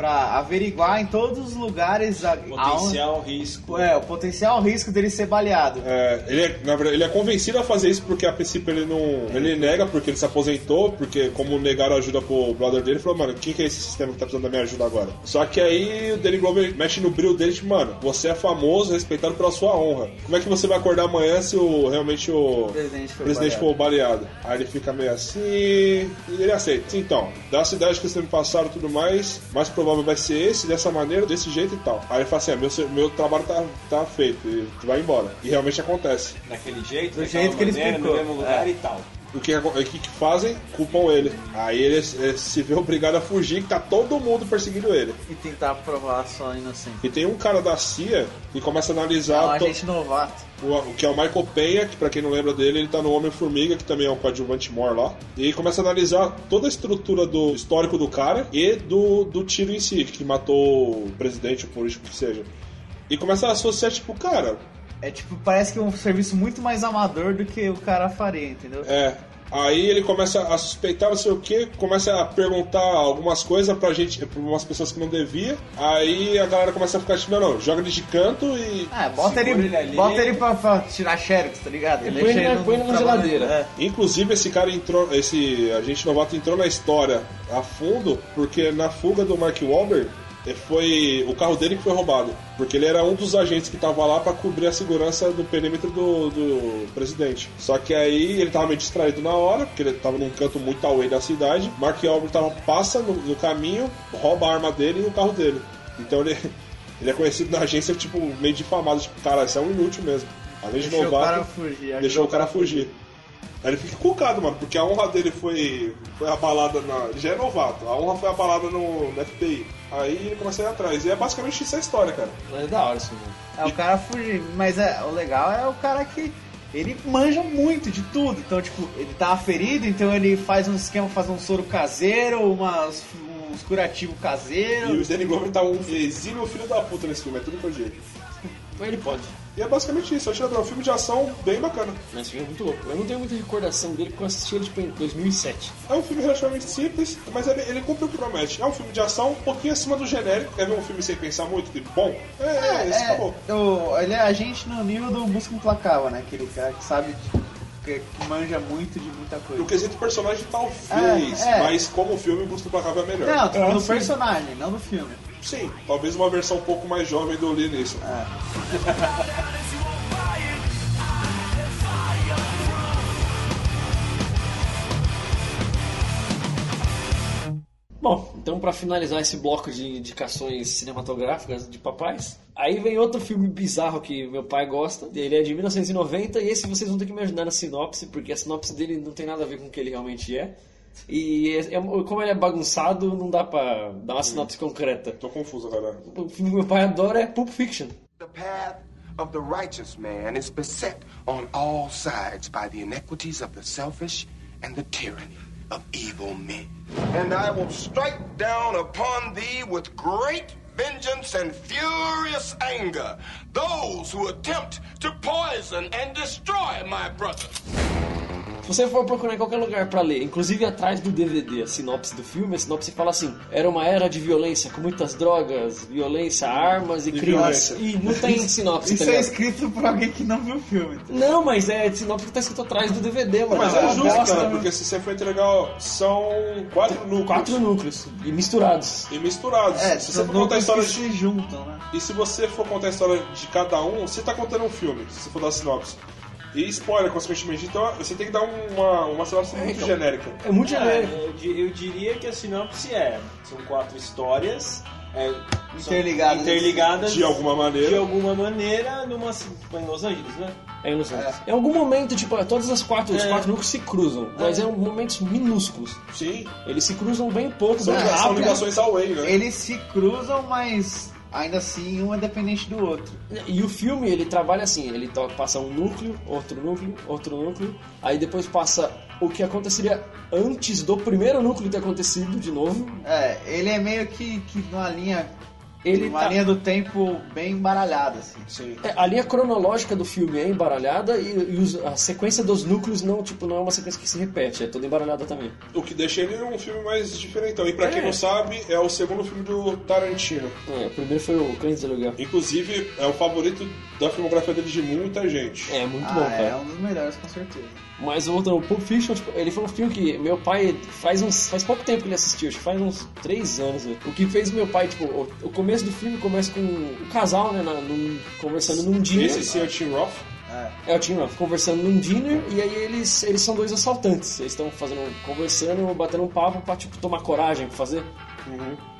pra averiguar em todos os lugares a, Potencial risco. aonde- é, o potencial risco dele ser baleado. É, ele, é, na verdade, ele é convencido a fazer isso porque a princípio ele não. Ele nega porque ele se aposentou, porque como negaram ajuda pro brother dele, ele falou, mano, quem que é esse sistema que tá precisando da minha ajuda agora? Só que aí o Danny Glover mexe no brilho dele, tipo, mano, você é famoso, respeitado pela sua honra. Como é que você vai acordar amanhã se o, realmente o presidente foi presidente baleado. for baleado? Aí ele fica meio assim. E ele aceita. Então, das cidades que vocês me passaram e tudo mais, mais provável vai ser esse, dessa maneira, desse jeito e tal. Aí ele fala assim: ah, meu, meu trabalho tá, tá feito, e tu vai embora. E realmente acontece. Daquele jeito, Do daquela jeito que ele maneira, explicou. no mesmo lugar É. e tal. O que, o que fazem? Culpam ele. Aí ele, ele se vê obrigado a fugir, que tá todo mundo perseguindo ele. E tentar provar sua inocência. E tem um cara da CIA que começa a É um analisar to- agente novato. o, o que é o Michael Penha, que pra quem não lembra dele, ele tá no Homem-Formiga, que também é um coadjuvante mor lá. E ele começa a analisar toda a estrutura do histórico do cara e do, do tiro em si, que matou o presidente, o político que seja. E começa a associar, tipo, cara, É tipo, parece que é um serviço muito mais amador do que o cara faria, entendeu? É. Aí ele começa a suspeitar não sei o que, começa a perguntar algumas coisas pra gente, pra umas pessoas que não devia. Aí a galera começa a ficar tipo, não, não, joga ele de canto e. Ah, bota ele, ele ali. bota ele pra, pra tirar xerox, tá ligado? Põe ele no- põe ele na geladeira. É. Inclusive esse cara entrou, esse agente novato entrou na história a fundo, porque na fuga do Mark Wahlberg foi o carro dele que foi roubado, porque ele era um dos agentes que tava lá pra cobrir a segurança do perímetro do, do presidente. Só que aí ele tava meio distraído na hora, porque ele tava num canto muito away da cidade. Mark Wahlberg tava passa no, no caminho, rouba a arma dele e o carro dele. Então ele [LAUGHS] ele é conhecido na agência tipo meio difamado, tipo, cara, isso é um inútil mesmo. Além de novato, deixou o cara fugir. Aí ele fica cucado, mano, porque a honra dele foi, foi abalada na. Já é novato, a honra foi abalada no, no FBI. Aí ele começa a ir atrás. E é basicamente isso a história, cara. É da hora isso, mano. É o cara fugir, mas é, o legal é o cara que ele manja muito de tudo. Então, tipo, ele tá ferido, então ele faz um esquema, faz um soro caseiro, umas, uns curativos E caseiros. o Danny Glover tá um exílio filho da puta nesse filme, é tudo que eu digo. Ele pode. E é basicamente isso, achei é um filme de ação bem bacana. Mas esse filme é muito louco. Eu não tenho muita recordação dele porque eu assisti ele tipo, em 2007. É um filme relativamente simples, mas ele, ele cumpre o que promete. É um filme de ação um pouquinho acima do genérico. Quer ver um filme sem pensar muito? Tipo, bom, é, é, esse acabou. o- ele é a gente no nível do Busca Implacável, né? Aquele cara que sabe, que, que manja muito de muita coisa. No quesito personagem, talvez, É, é. mas como filme, Busca Implacável é melhor. Não, tô falando do sim. personagem, não do filme. Sim, talvez uma versão um pouco mais jovem do Lee Neeson. [LAUGHS] Bom, então pra finalizar esse bloco de indicações cinematográficas de papais, aí vem outro filme bizarro que meu pai gosta. Ele é de 1990 e esse vocês vão ter que me ajudar na sinopse, porque a sinopse dele não tem nada a ver com o que ele realmente é. E é- é- como ele é bagunçado, não dá pra dar uma sinopse concreta. Tô confuso agora. O filme que meu pai adora é Pulp Fiction. The path of the righteous man is beset on all sides by the iniquities of the selfish and the tyranny of evil men. And I will strike down upon thee with great vengeance and furious anger those who attempt to poison and destroy my brothers. Se você for procurar em qualquer lugar pra ler, inclusive atrás do DVD, a sinopse do filme, a sinopse fala assim: era uma era de violência, com muitas drogas, violência, armas e, crimes. violência. E não tem sinopse, Isso tá é escrito por alguém que não viu o filme. Não, mas é sinopse que tá escrito atrás do DVD, mano. Mas É é justo, cara, né? porque se você for legal, são quatro núcleos. Quatro núcleos e misturados. E misturados. É, se você for contar a história que de... se juntam, né? E se você for contar a história de cada um, você tá contando um filme, se você for dar sinopse. E spoiler, consequentemente, então você tem que dar uma, uma sinopse muito então. genérica. É muito genérico. eu, di- eu diria que a sinopse é: são quatro histórias. é, são Interligadas. interligadas De alguma maneira. de alguma maneira numa em Los Angeles, né? É, não sei. Em algum momento, tipo, todas as quatro, os É. quatro núcleos se cruzam, mas é. momentos minúsculos. Sim. Eles se cruzam bem pouco, São, bem são rápido. ligações away, né? Eles se cruzam, mas ainda assim um é dependente do outro. E o filme, ele trabalha assim, ele passa um núcleo, outro núcleo, outro núcleo, aí depois passa o que aconteceria antes do primeiro núcleo ter acontecido de novo. É, ele é meio que, que numa linha. Ele uma tá- linha do tempo bem embaralhada, assim. Sim. É, a linha cronológica do filme é embaralhada e, e os- a sequência dos núcleos não, tipo, não é uma sequência que se repete, é toda embaralhada também. O que deixa ele um filme mais diferentão. E pra quem É. não sabe, é o segundo filme do Tarantino. É, o primeiro foi o Cães de Aluguel. Inclusive, é o favorito da filmografia dele de muita gente. É, muito ah, bom, é cara. um dos melhores, com certeza. Mas o outro, o Pulp Fiction, tipo, ele foi um filme que meu pai faz uns faz pouco tempo que ele assistiu, acho que faz uns três anos. né? O que fez meu pai, tipo, o, o começo do filme começa com o casal, né, na, num- conversando num dinner. Esse sim é o Tim Roth. É o Tim Roth, conversando num dinner e aí eles, eles são dois assaltantes. Eles estão fazendo, conversando, batendo um papo pra, tipo, tomar coragem pra fazer.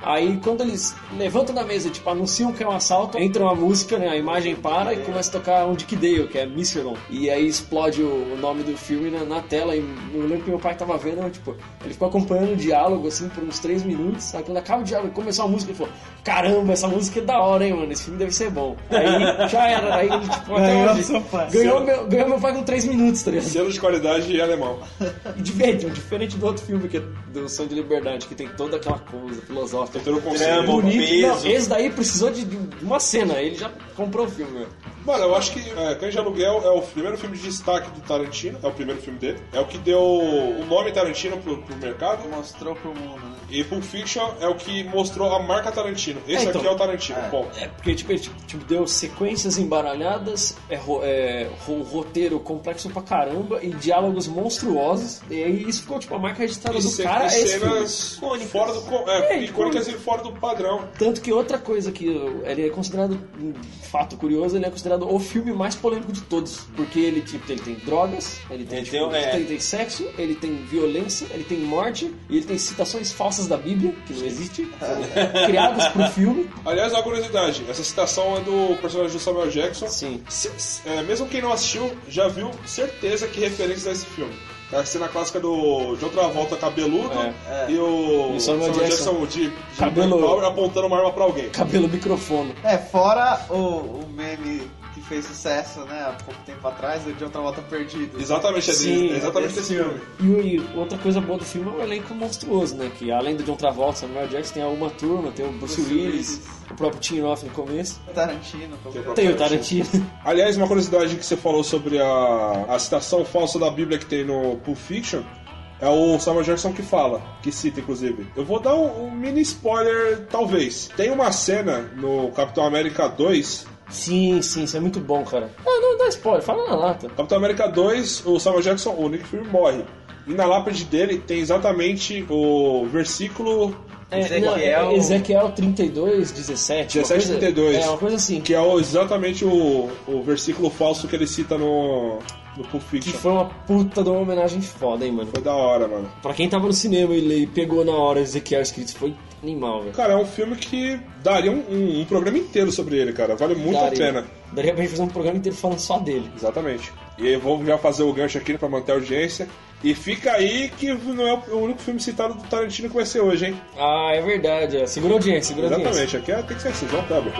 Aí quando eles levantam da mesa tipo, anunciam que é um assalto, entra uma música, né? A imagem para e começa a tocar um Dick Dale, que é Misseron. E aí explode o, nome do filme na, na tela. E eu lembro que meu pai tava vendo, tipo, ele ficou acompanhando o diálogo assim por uns três minutos. Aí quando acaba o diálogo e começou a música, ele falou: Caramba, essa música é da hora, hein, mano? Esse filme deve ser bom. Aí [LAUGHS] já era, aí ele, tipo, até Ganhou hoje. Ganhou meu, ganhou meu pai com três minutos, tá ligado? Selo de qualidade e alemão. [LAUGHS] E diferente, diferente do outro filme que é do Sonho de Liberdade, que tem toda aquela coisa filosófica. Tem todo o conceito. Drama, bonito. peso. Não, esse daí precisou de, de uma cena, ele já comprou o filme. meu. Mano, eu acho que é, Cães de Aluguel é o primeiro filme de destaque do Tarantino, é o primeiro filme dele. É o que deu o nome Tarantino pro, pro mercado. Mostrou pro mundo, né? E Pulp Fiction é o que mostrou a marca Tarantino. Esse É, então. aqui é o Tarantino, bom. É, porque tipo, ele tipo, tipo, deu sequências embaralhadas, é, ro- é, ro- roteiro complexo pra caramba e diálogos monstruosos. E aí isso ficou tipo a marca registrada E do cara. e é cenas fora do. É, É, icônicas e fora do padrão. Tanto que outra coisa que ele é considerado, um fato curioso, ele é considerado o filme mais polêmico de todos. Porque ele, tipo, ele tem drogas, ele tem, Ele tipo, tem- é. tem, tem sexo, ele tem violência, ele tem morte, e ele tem citações falsas da Bíblia, que não existe, [LAUGHS] criadas pro filme. Aliás, uma curiosidade: essa citação é do personagem do Samuel Jackson. Sim. Se- é, mesmo quem não assistiu, já viu certeza que referências a esse filme. É a cena clássica do de outra volta cabeludo É. e o E o Samuel Jackson. de, de Cabelo- apontando uma arma pra alguém. Cabelo microfone. É, fora o, o meme fez sucesso, né, há pouco tempo atrás, o de outra volta perdido. Exatamente, é Sim, é exatamente esse desse filme. E, o- outra coisa boa do filme é o elenco monstruoso, né? Que além do John Travolta, Samuel Jackson, tem a Uma Turma, tem o Bruce, Bruce Willis, Willis. o próprio Tim Roth no começo. Tarantino. como- Tem o Tarantino. [LAUGHS] Aliás, uma curiosidade que você falou sobre a, a citação falsa da Bíblia que tem no Pulp Fiction é o Samuel Jackson que fala, que cita inclusive. Eu vou dar um, um mini spoiler, talvez. Tem uma cena no Capitão América 2. Sim, sim, isso é muito bom, cara. Ah, não dá spoiler, fala na lata. Capitão América 2, o Samuel Jackson, o Nick Fury morre. E na lápide dele tem exatamente o versículo É, Ezequiel- não, é Ezequiel 32, 17. uma 17, coisa- 32. É, uma coisa assim. Que é o- exatamente o, o versículo falso que ele cita no, do Pulp Que Fiction. foi uma puta de uma homenagem foda, hein, mano. Foi da hora, mano. Pra quem tava no cinema e pegou na hora Ezequiel escrito, foi animal, velho. Cara, é um filme que daria um, um- um programa inteiro sobre ele, cara. Vale muito Daria. a pena. Daria pra gente fazer um programa inteiro falando só dele. Exatamente. E eu vou já fazer o gancho aqui pra manter a audiência. E fica aí que não é o único filme citado do Tarantino que vai ser hoje, hein? Ah, é verdade. é. Segura a audiência, segura a audiência. Exatamente, aqui é- tem que ser assim, João Kleber.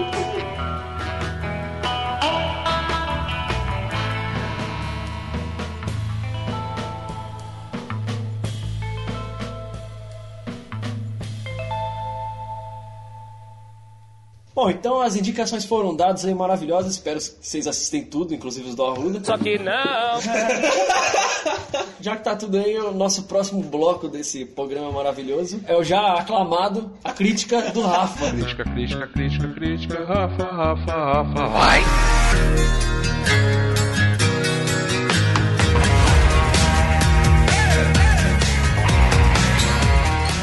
Bom, então as indicações foram dadas aí maravilhosas. Espero que vocês assistem tudo, inclusive os do Arruda. Só que não. [LAUGHS] Já que tá tudo aí, o nosso próximo bloco desse programa maravilhoso é o já aclamado A Crítica do Rafa. Crítica, crítica, crítica, crítica, Rafa, Rafa, Rafa. Vai!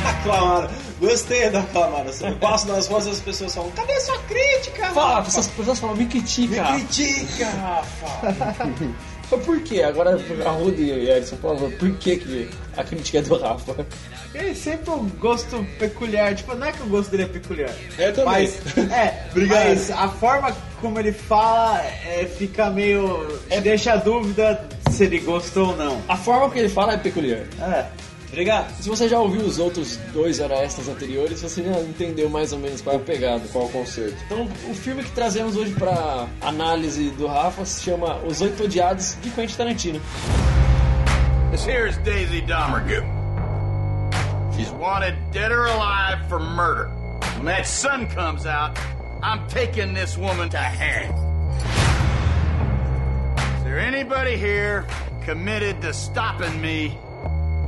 Aclamaram. Gostei da aclamação. Eu passo nas ruas e as pessoas falam: cadê a sua crítica? Fala, Rafa?" essas pessoas falam, me critica. Me critica, Rafa. [LAUGHS] Mas por quê? Agora, Arruda e Edson, por favor, por que, que a crítica é do Rafa? Ele sempre um gosto peculiar, tipo, não é que o gosto dele é peculiar. É também. Mas, é, [LAUGHS] Obrigado. mas a forma como ele fala é, fica meio. É, deixa a dúvida se ele gostou ou não. A forma que ele fala é peculiar. É. Obrigado. Se você já ouviu os outros dois hora anteriores, você já entendeu mais ou menos qual é a pegada. Qual o conceito? Então, o filme que trazemos hoje pra análise do Rafa se chama Os Oito Odiados de Quentin Tarantino. This here's Daisy Domergue. She's wanted dead or alive for murder. When that sun comes out, I'm taking this woman to hang. Is there anybody here committed to stopping me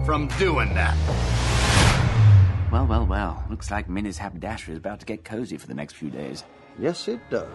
from doing that? Well, well, well. Looks like Minnie's haberdashery is about to get cozy for the next few days. Yes, it does.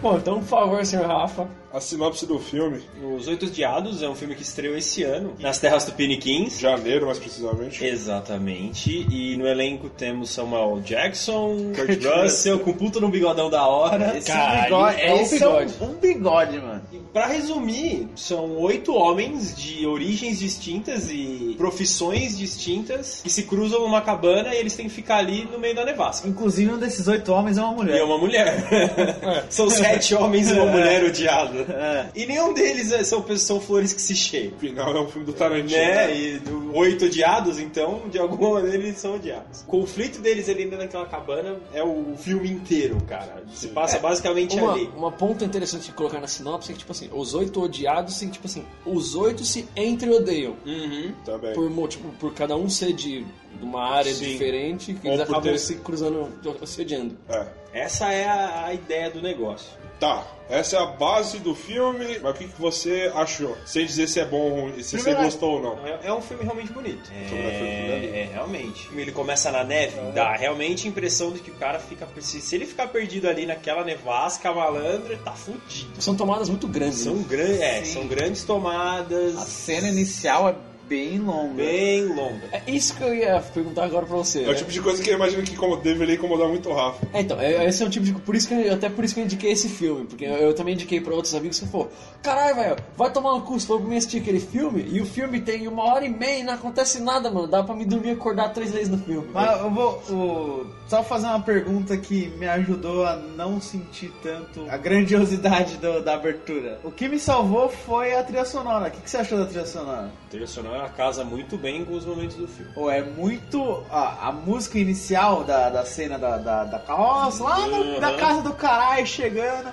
Bom, então, por favor, senhor Rafa. A sinopse do filme, Os Oito Odiados é um filme que estreou esse ano, nas terras tupiniquins. janeiro mais precisamente. Exatamente. E no elenco temos Samuel Jackson, [LAUGHS] Kurt Russell, com puta no bigodão da hora. Esse Caralho, bigode, é um esse bigode. É um, um bigode, mano. E Pra resumir, são oito homens de origens distintas e profissões distintas que se cruzam numa cabana e eles têm que ficar ali no meio da nevasca. Inclusive, um desses oito homens é uma E mulher. é uma mulher. [LAUGHS] são sete homens e uma mulher odiada. É. E nenhum deles é- são, são flores que se cheiam. Afinal, é um filme do Tarantino. Né? E do- oito odiados, então, de alguma maneira eles são odiados. O conflito deles ali dentro daquela cabana é o filme inteiro, cara. Se passa basicamente Uma, ali. uma ponta interessante de colocar na sinopse é que, tipo assim, os oito odiados, assim, tipo assim, os oito se entre odeiam. Uhum. Também. Por, mo- tipo, por cada um ser de uma área Sim. diferente, que Ou eles acabam ter- se cruzando, se odiando. É. Essa é a, a ideia do negócio. Tá, essa é a base do filme, mas o que, que você achou? Sem dizer se é bom ou ruim, se você Primeiro- gostou ou não. É, é um filme realmente bonito. É, bonita. é, realmente. Ele começa na neve, dá realmente a impressão de que o cara fica. Se, se ele ficar perdido ali naquela nevasca malandra, tá fudido. São tomadas muito grandes. São, né? gran é, são grandes tomadas. A cena inicial é bem longa. Bem longa. É isso que eu ia perguntar agora pra você. É né? o tipo de coisa que eu imagino que como- deveria incomodar muito o Rafa. É, então, é- esse é o tipo de. Por isso que eu, até por isso que eu indiquei esse filme. Porque eu, eu também indiquei pra outros amigos que falou: caralho, velho, vai tomar no cu, se for pra mim assistir aquele filme, e o filme tem uma hora e meia e não acontece nada, mano. Dá pra me dormir e acordar três vezes no filme. Mas eu vou o- só fazer uma pergunta que me ajudou a não sentir tanto a grandiosidade do- da abertura. O que me salvou foi a trilha sonora. O que, que você achou da trilha sonora? A trilha sonora casa muito bem com os momentos do filme. Pô, é muito. A, a música inicial da, da cena da, da, da carroça, lá no- Uhum. na casa do caralho chegando.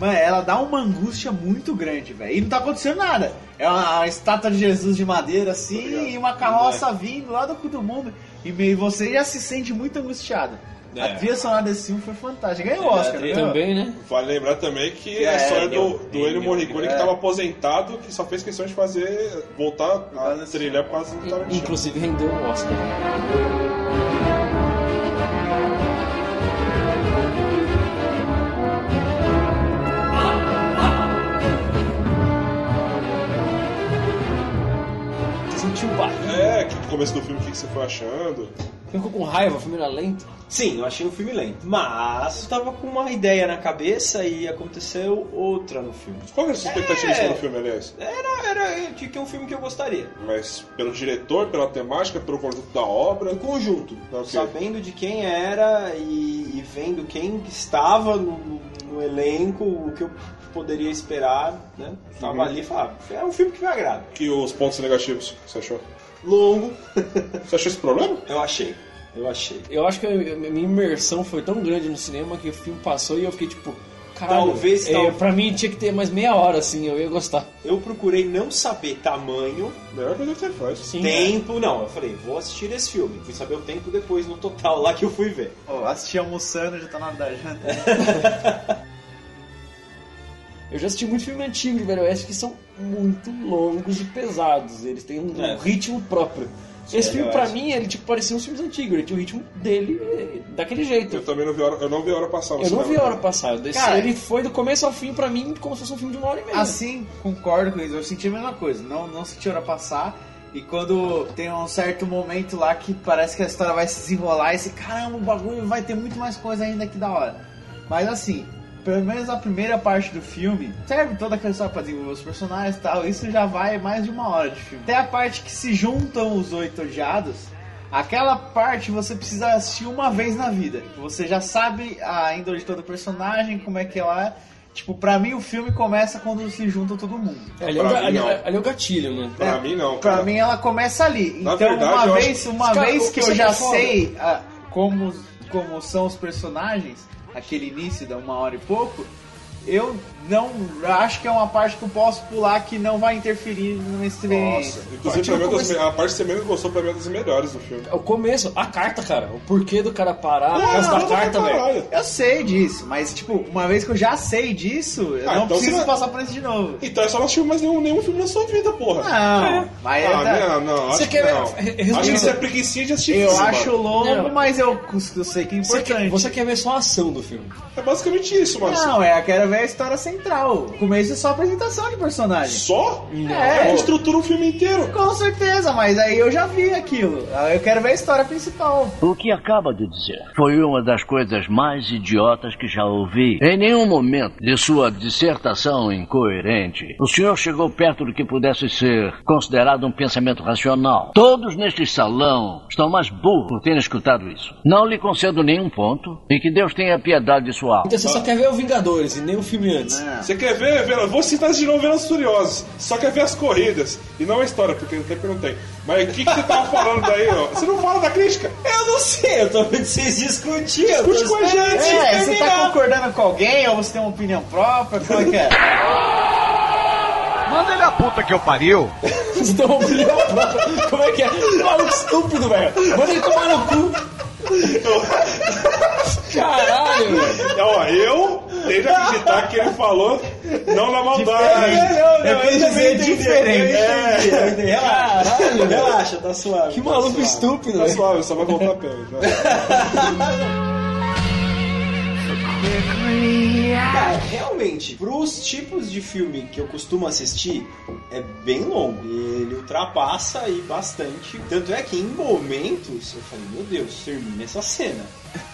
Mano, ela dá uma angústia muito grande, velho. E não tá acontecendo nada. É uma, uma estátua de Jesus de madeira assim e uma carroça vindo lá do cu do mundo. E meio você já se sente muito angustiado. É. A trilha sonora desse filme foi fantástica. Ganhou o É, Oscar, ganhou? Também, né? Vale lembrar também que é, É, a história ganhou, do, do Ennio Morricone é. que tava aposentado, que só fez questão de fazer, voltar a desse trilha por causa do Tarantino. Inclusive rendeu um Oscar. No começo do filme, o que, que você foi achando? Ficou com raiva, o filme era lento. Sim, eu achei um filme lento. Mas eu tava com uma ideia na cabeça e aconteceu outra no filme. Qual era a sua expectativa É. no filme, aliás? Era, era de que é um filme que eu gostaria. Mas pelo diretor, pela temática, pelo conjunto da obra? O conjunto. Ok. Sabendo de quem era e, e vendo quem estava no, no- no elenco, o que eu poderia esperar, né? Tava Uhum. ali e falava, é um filme que me agrada. Que os pontos negativos que você achou? Longo. Você achou esse problema? Eu achei. Eu achei. Eu acho que a minha imersão foi tão grande no cinema que o filme passou e eu fiquei tipo, caralho. Talvez, é, tal- Pra mim tinha que ter mais meia hora assim, eu ia gostar. Eu procurei não saber tamanho, Melhor coisa que você faz. Sim, tempo, não. Eu falei, vou assistir esse filme. Fui saber o tempo depois no total lá que eu fui ver. Ó, assisti almoçando, já tá na hora da janta. [LAUGHS] Eu já assisti muito filme antigo de Velho Oeste que são muito longos e pesados. Eles têm um É. ritmo próprio. Sim, Esse Velho filme, pra mim, ele tipo, parecia uns filmes antigos. Ele tinha o ritmo dele eh, daquele jeito. Eu também não vi a hora, eu não vi hora passar Eu não vi a hora passar. Cara, ele foi do começo ao fim pra mim como se fosse um filme de uma hora e meia. Assim, concordo com isso. Eu senti a mesma coisa. Não, não senti a hora passar. E quando tem um certo momento lá que parece que a história vai se desenrolar, esse caramba, o bagulho vai ter muito mais coisa ainda que da hora. Mas assim, pelo menos a primeira parte do filme serve toda aquela história pra desenvolver os personagens e tal. Isso já vai mais de uma hora de filme. Até a parte que se juntam os oito odiados. Aquela parte você precisa assistir uma vez na vida. Você já sabe a índole de todo personagem, como é que ela é. Tipo, pra mim o filme começa quando se junta todo mundo. É, ali, é o, Pra ali, não. ali é o gatilho, né? Pra mim, não. Pra cara. mim ela começa ali. Na então, verdade, uma eu acho- vez, uma Cara, vez que eu já tá sei ah, como, como são os personagens, aquele início da uma hora e pouco, eu não acho que é uma parte que eu posso pular que não vai interferir experiência. Nossa, inclusive pra mim, é me- a parte que você menos gostou pra mim é das melhores do filme. É o começo, a carta, cara. O porquê do cara parar por Não, causa não, da não, carta, velho. Eu sei disso, mas tipo, uma vez que eu já sei disso, eu Ah, não então preciso você passar por isso de novo. Então é só não assistir mais nenhum, nenhum filme na sua vida, porra. Não, mas é Ah, da- não, não, Você acho quer não. ver- resumindo- Acho que isso é preguicinha de assistir eu filme, acho mano. longo, Não. mas eu, eu sei que é Você importante. quer, você quer ver só a ação do filme. É basicamente isso, mano. Não, é, eu quero ver a história central. O começo é só apresentação de personagem. Só? É. É, estrutura o filme inteiro. Com certeza, mas aí eu já vi aquilo. Eu quero ver a história principal. O que acaba de dizer foi uma das coisas mais idiotas que já ouvi. Em nenhum momento de sua dissertação incoerente, o senhor chegou perto do que pudesse ser considerado um pensamento racional. Todos neste salão estão mais burros por terem escutado isso. Não lhe concedo nenhum ponto e que Deus tenha piedade de sua alma. Então você só quer ver o Vingadores e nem o filme antes. Você quer ver, ver vou citar de novo Velozes e Furiosos. Só quer ver as corridas. E não a história, porque no tempo não tem. Mas o que, que você tava [LAUGHS] falando daí, ó? Você não fala da crítica? Eu não sei, eu tô vendo vocês discutindo. Discute com a gente. É, você tá concordando com alguém ou você tem uma opinião própria? Como é que é? [LAUGHS] Manda ele a puta que eu pariu. Você tem uma opinião própria. Como é que é? Maluco estúpido, velho. Manda ele tomar no cu. [LAUGHS] Caralho, velho. É, Ó, eu tenho que acreditar que ele falou não na maldade. Eu quis dizer diferente. É, eu entendi. Relaxa, Caralho, relaxa, tá suave. Que tá maluco suave. estúpido, Tá suave, só vai voltar a pé. [LAUGHS] Cara, realmente, pros tipos de filme que eu costumo assistir, é bem longo. Ele ultrapassa aí bastante. Tanto é que em momentos eu falei, meu Deus, termina essa cena.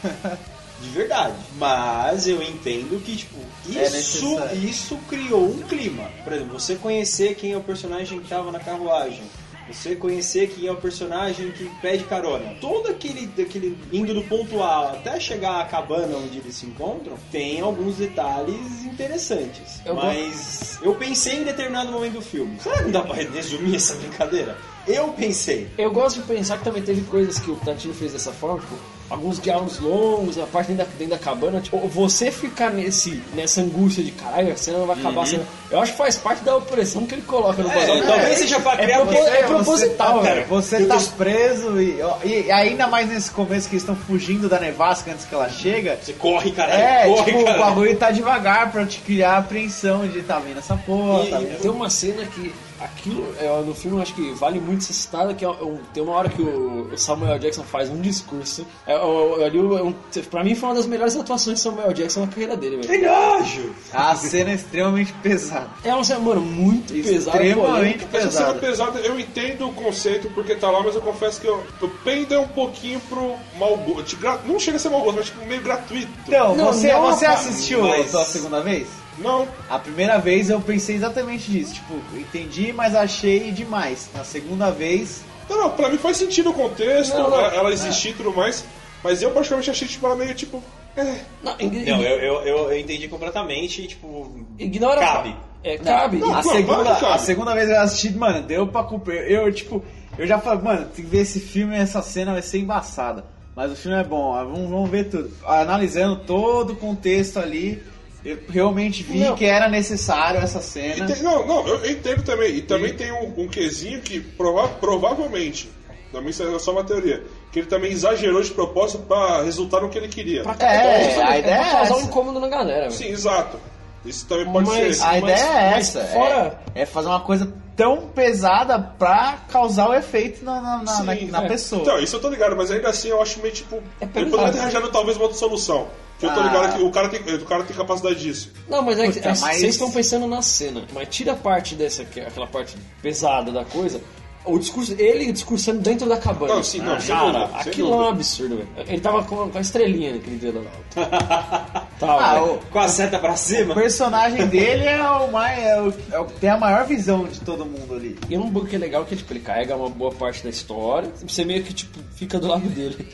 [LAUGHS] De verdade. Mas eu entendo que, tipo, É isso, necessário. isso criou um clima. Por exemplo, você conhecer quem é o personagem que tava na carruagem. Você conhecer quem é o personagem que pede carona. Todo aquele, aquele indo do ponto A até chegar à cabana onde eles se encontram, tem alguns detalhes interessantes. Eu Mas eu pensei em determinado momento do filme. Será que não dá pra resumir essa brincadeira? Eu pensei. Eu gosto de pensar que também teve coisas que o Tarantino fez dessa forma, tipo, alguns diálogos longos, a parte dentro da, dentro da cabana, tipo, você ficar nesse, nessa angústia de caralho, a cena não vai acabar, Uhum. cena- eu acho que faz parte da opressão que ele coloca no É, bagulho. talvez seja pra é, criar propo- porque- é proposital, você tá, velho. Você tá preso e, e ainda mais nesse começo que eles estão fugindo da nevasca antes que ela chega. Você corre, caralho. É, corre, tipo, o caralho. bagulho tá devagar pra te criar a apreensão de tá vindo essa porra, E- tá e tem uma cena que Aquilo, é, no filme, eu acho que vale muito ser citado, que é tem uma hora que o o Samuel Jackson faz um discurso. É, eu- eu- ali, é um- pra mim, foi uma das melhores atuações de Samuel Jackson na carreira dele, velho. Que nojo! A cena é extremamente pesada. É uma cena, mano, muito pesada. Extremamente Essa cena pesada. pesada, eu entendo o conceito porque tá lá, mas eu confesso que eu, eu pendo um pouquinho pro mau gosto. Não chega a ser mau gosto, mas tipo, meio gratuito. Então, Não, você, não, você assistiu mas- a segunda vez? Não. A primeira vez eu pensei exatamente disso. Tipo, entendi, mas achei demais. Na segunda vez. Não, não, pra mim faz sentido o contexto, Não, não. ela- ela existir e tudo mais, mas eu praticamente achei tipo, ela meio tipo. É. Não, Não, eu, eu, eu, eu entendi completamente, tipo. Ignora. Cabe. É, cabe. a, claro, segunda, que cabe. a segunda vez eu assisti, mano, deu pra cumprir. Eu, tipo, eu já falei, mano, tem que ver esse filme essa cena vai ser embaçada. Mas o filme é bom, vamos, vamos ver tudo. Analisando todo o contexto ali, eu realmente vi Não. que era necessário essa E cena. tem- não, não, eu entendo também. E também tem um, um quesinho que prova- provavelmente, também isso é só uma teoria, que ele também exagerou de propósito pra resultar no que ele queria. Pra, É, justamente, a ideia pra é causar um incômodo na galera, velho. Sim, exato. Isso também pode Mas- ser. A ideia é mas essa, fora- é, é fazer uma coisa tão pesada pra causar o efeito na, na, na- na- Sim, na é. pessoa. Então, isso eu tô ligado, mas ainda assim eu acho meio tipo. É ele poderia ter arranjado talvez uma outra solução. Que eu tô Ah. ligado que o cara tem, o cara tem capacidade disso. Não, mas é que Puta, é, mas- vocês estão pensando na cena. Mas tira a parte dessa, é aquela parte pesada da coisa. O discurso, ele discursando dentro da cabana. Não, sim, não, sem cara, dúvida, sem aquilo é um absurdo, velho. Ele tava com, com a estrelinha naquele dia lá. [LAUGHS] Ah, Tava, velho. o, Com a seta pra o cima. personagem dele é o mais. É o, é o que tem a maior visão de todo mundo ali. E um bug que é legal que tipo, ele carrega uma boa parte da história. Você meio que tipo, fica do lado dele.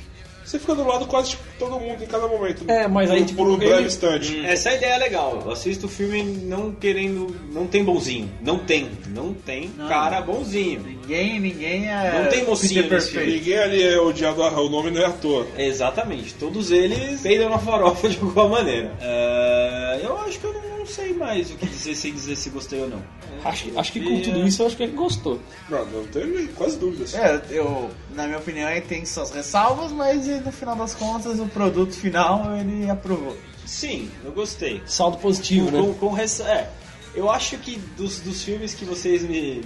Você fica do lado quase tipo, todo mundo em cada momento. É, mas aí, por, tipo, por um breve ele- instante. Essa é a ideia legal. Eu assisto o filme não querendo. Não tem bonzinho. Não tem. Não tem cara bonzinho. Ninguém, ninguém é. Não tem mocinho perfeito. Ninguém ali é odiado, o nome não é à toa. Exatamente. Todos eles peidam na farofa de alguma maneira. É, eu acho que eu não, não sei mais o que dizer sem dizer se gostei ou não. Acho, que- acho que com tudo isso eu acho que ele gostou. Não, não teve quase dúvidas. É, eu, na minha opinião, ele tem suas ressalvas, mas no final das contas, o produto final ele aprovou. Sim, eu gostei. Saldo positivo, com, né? com res- é, eu acho que dos, dos filmes que vocês me,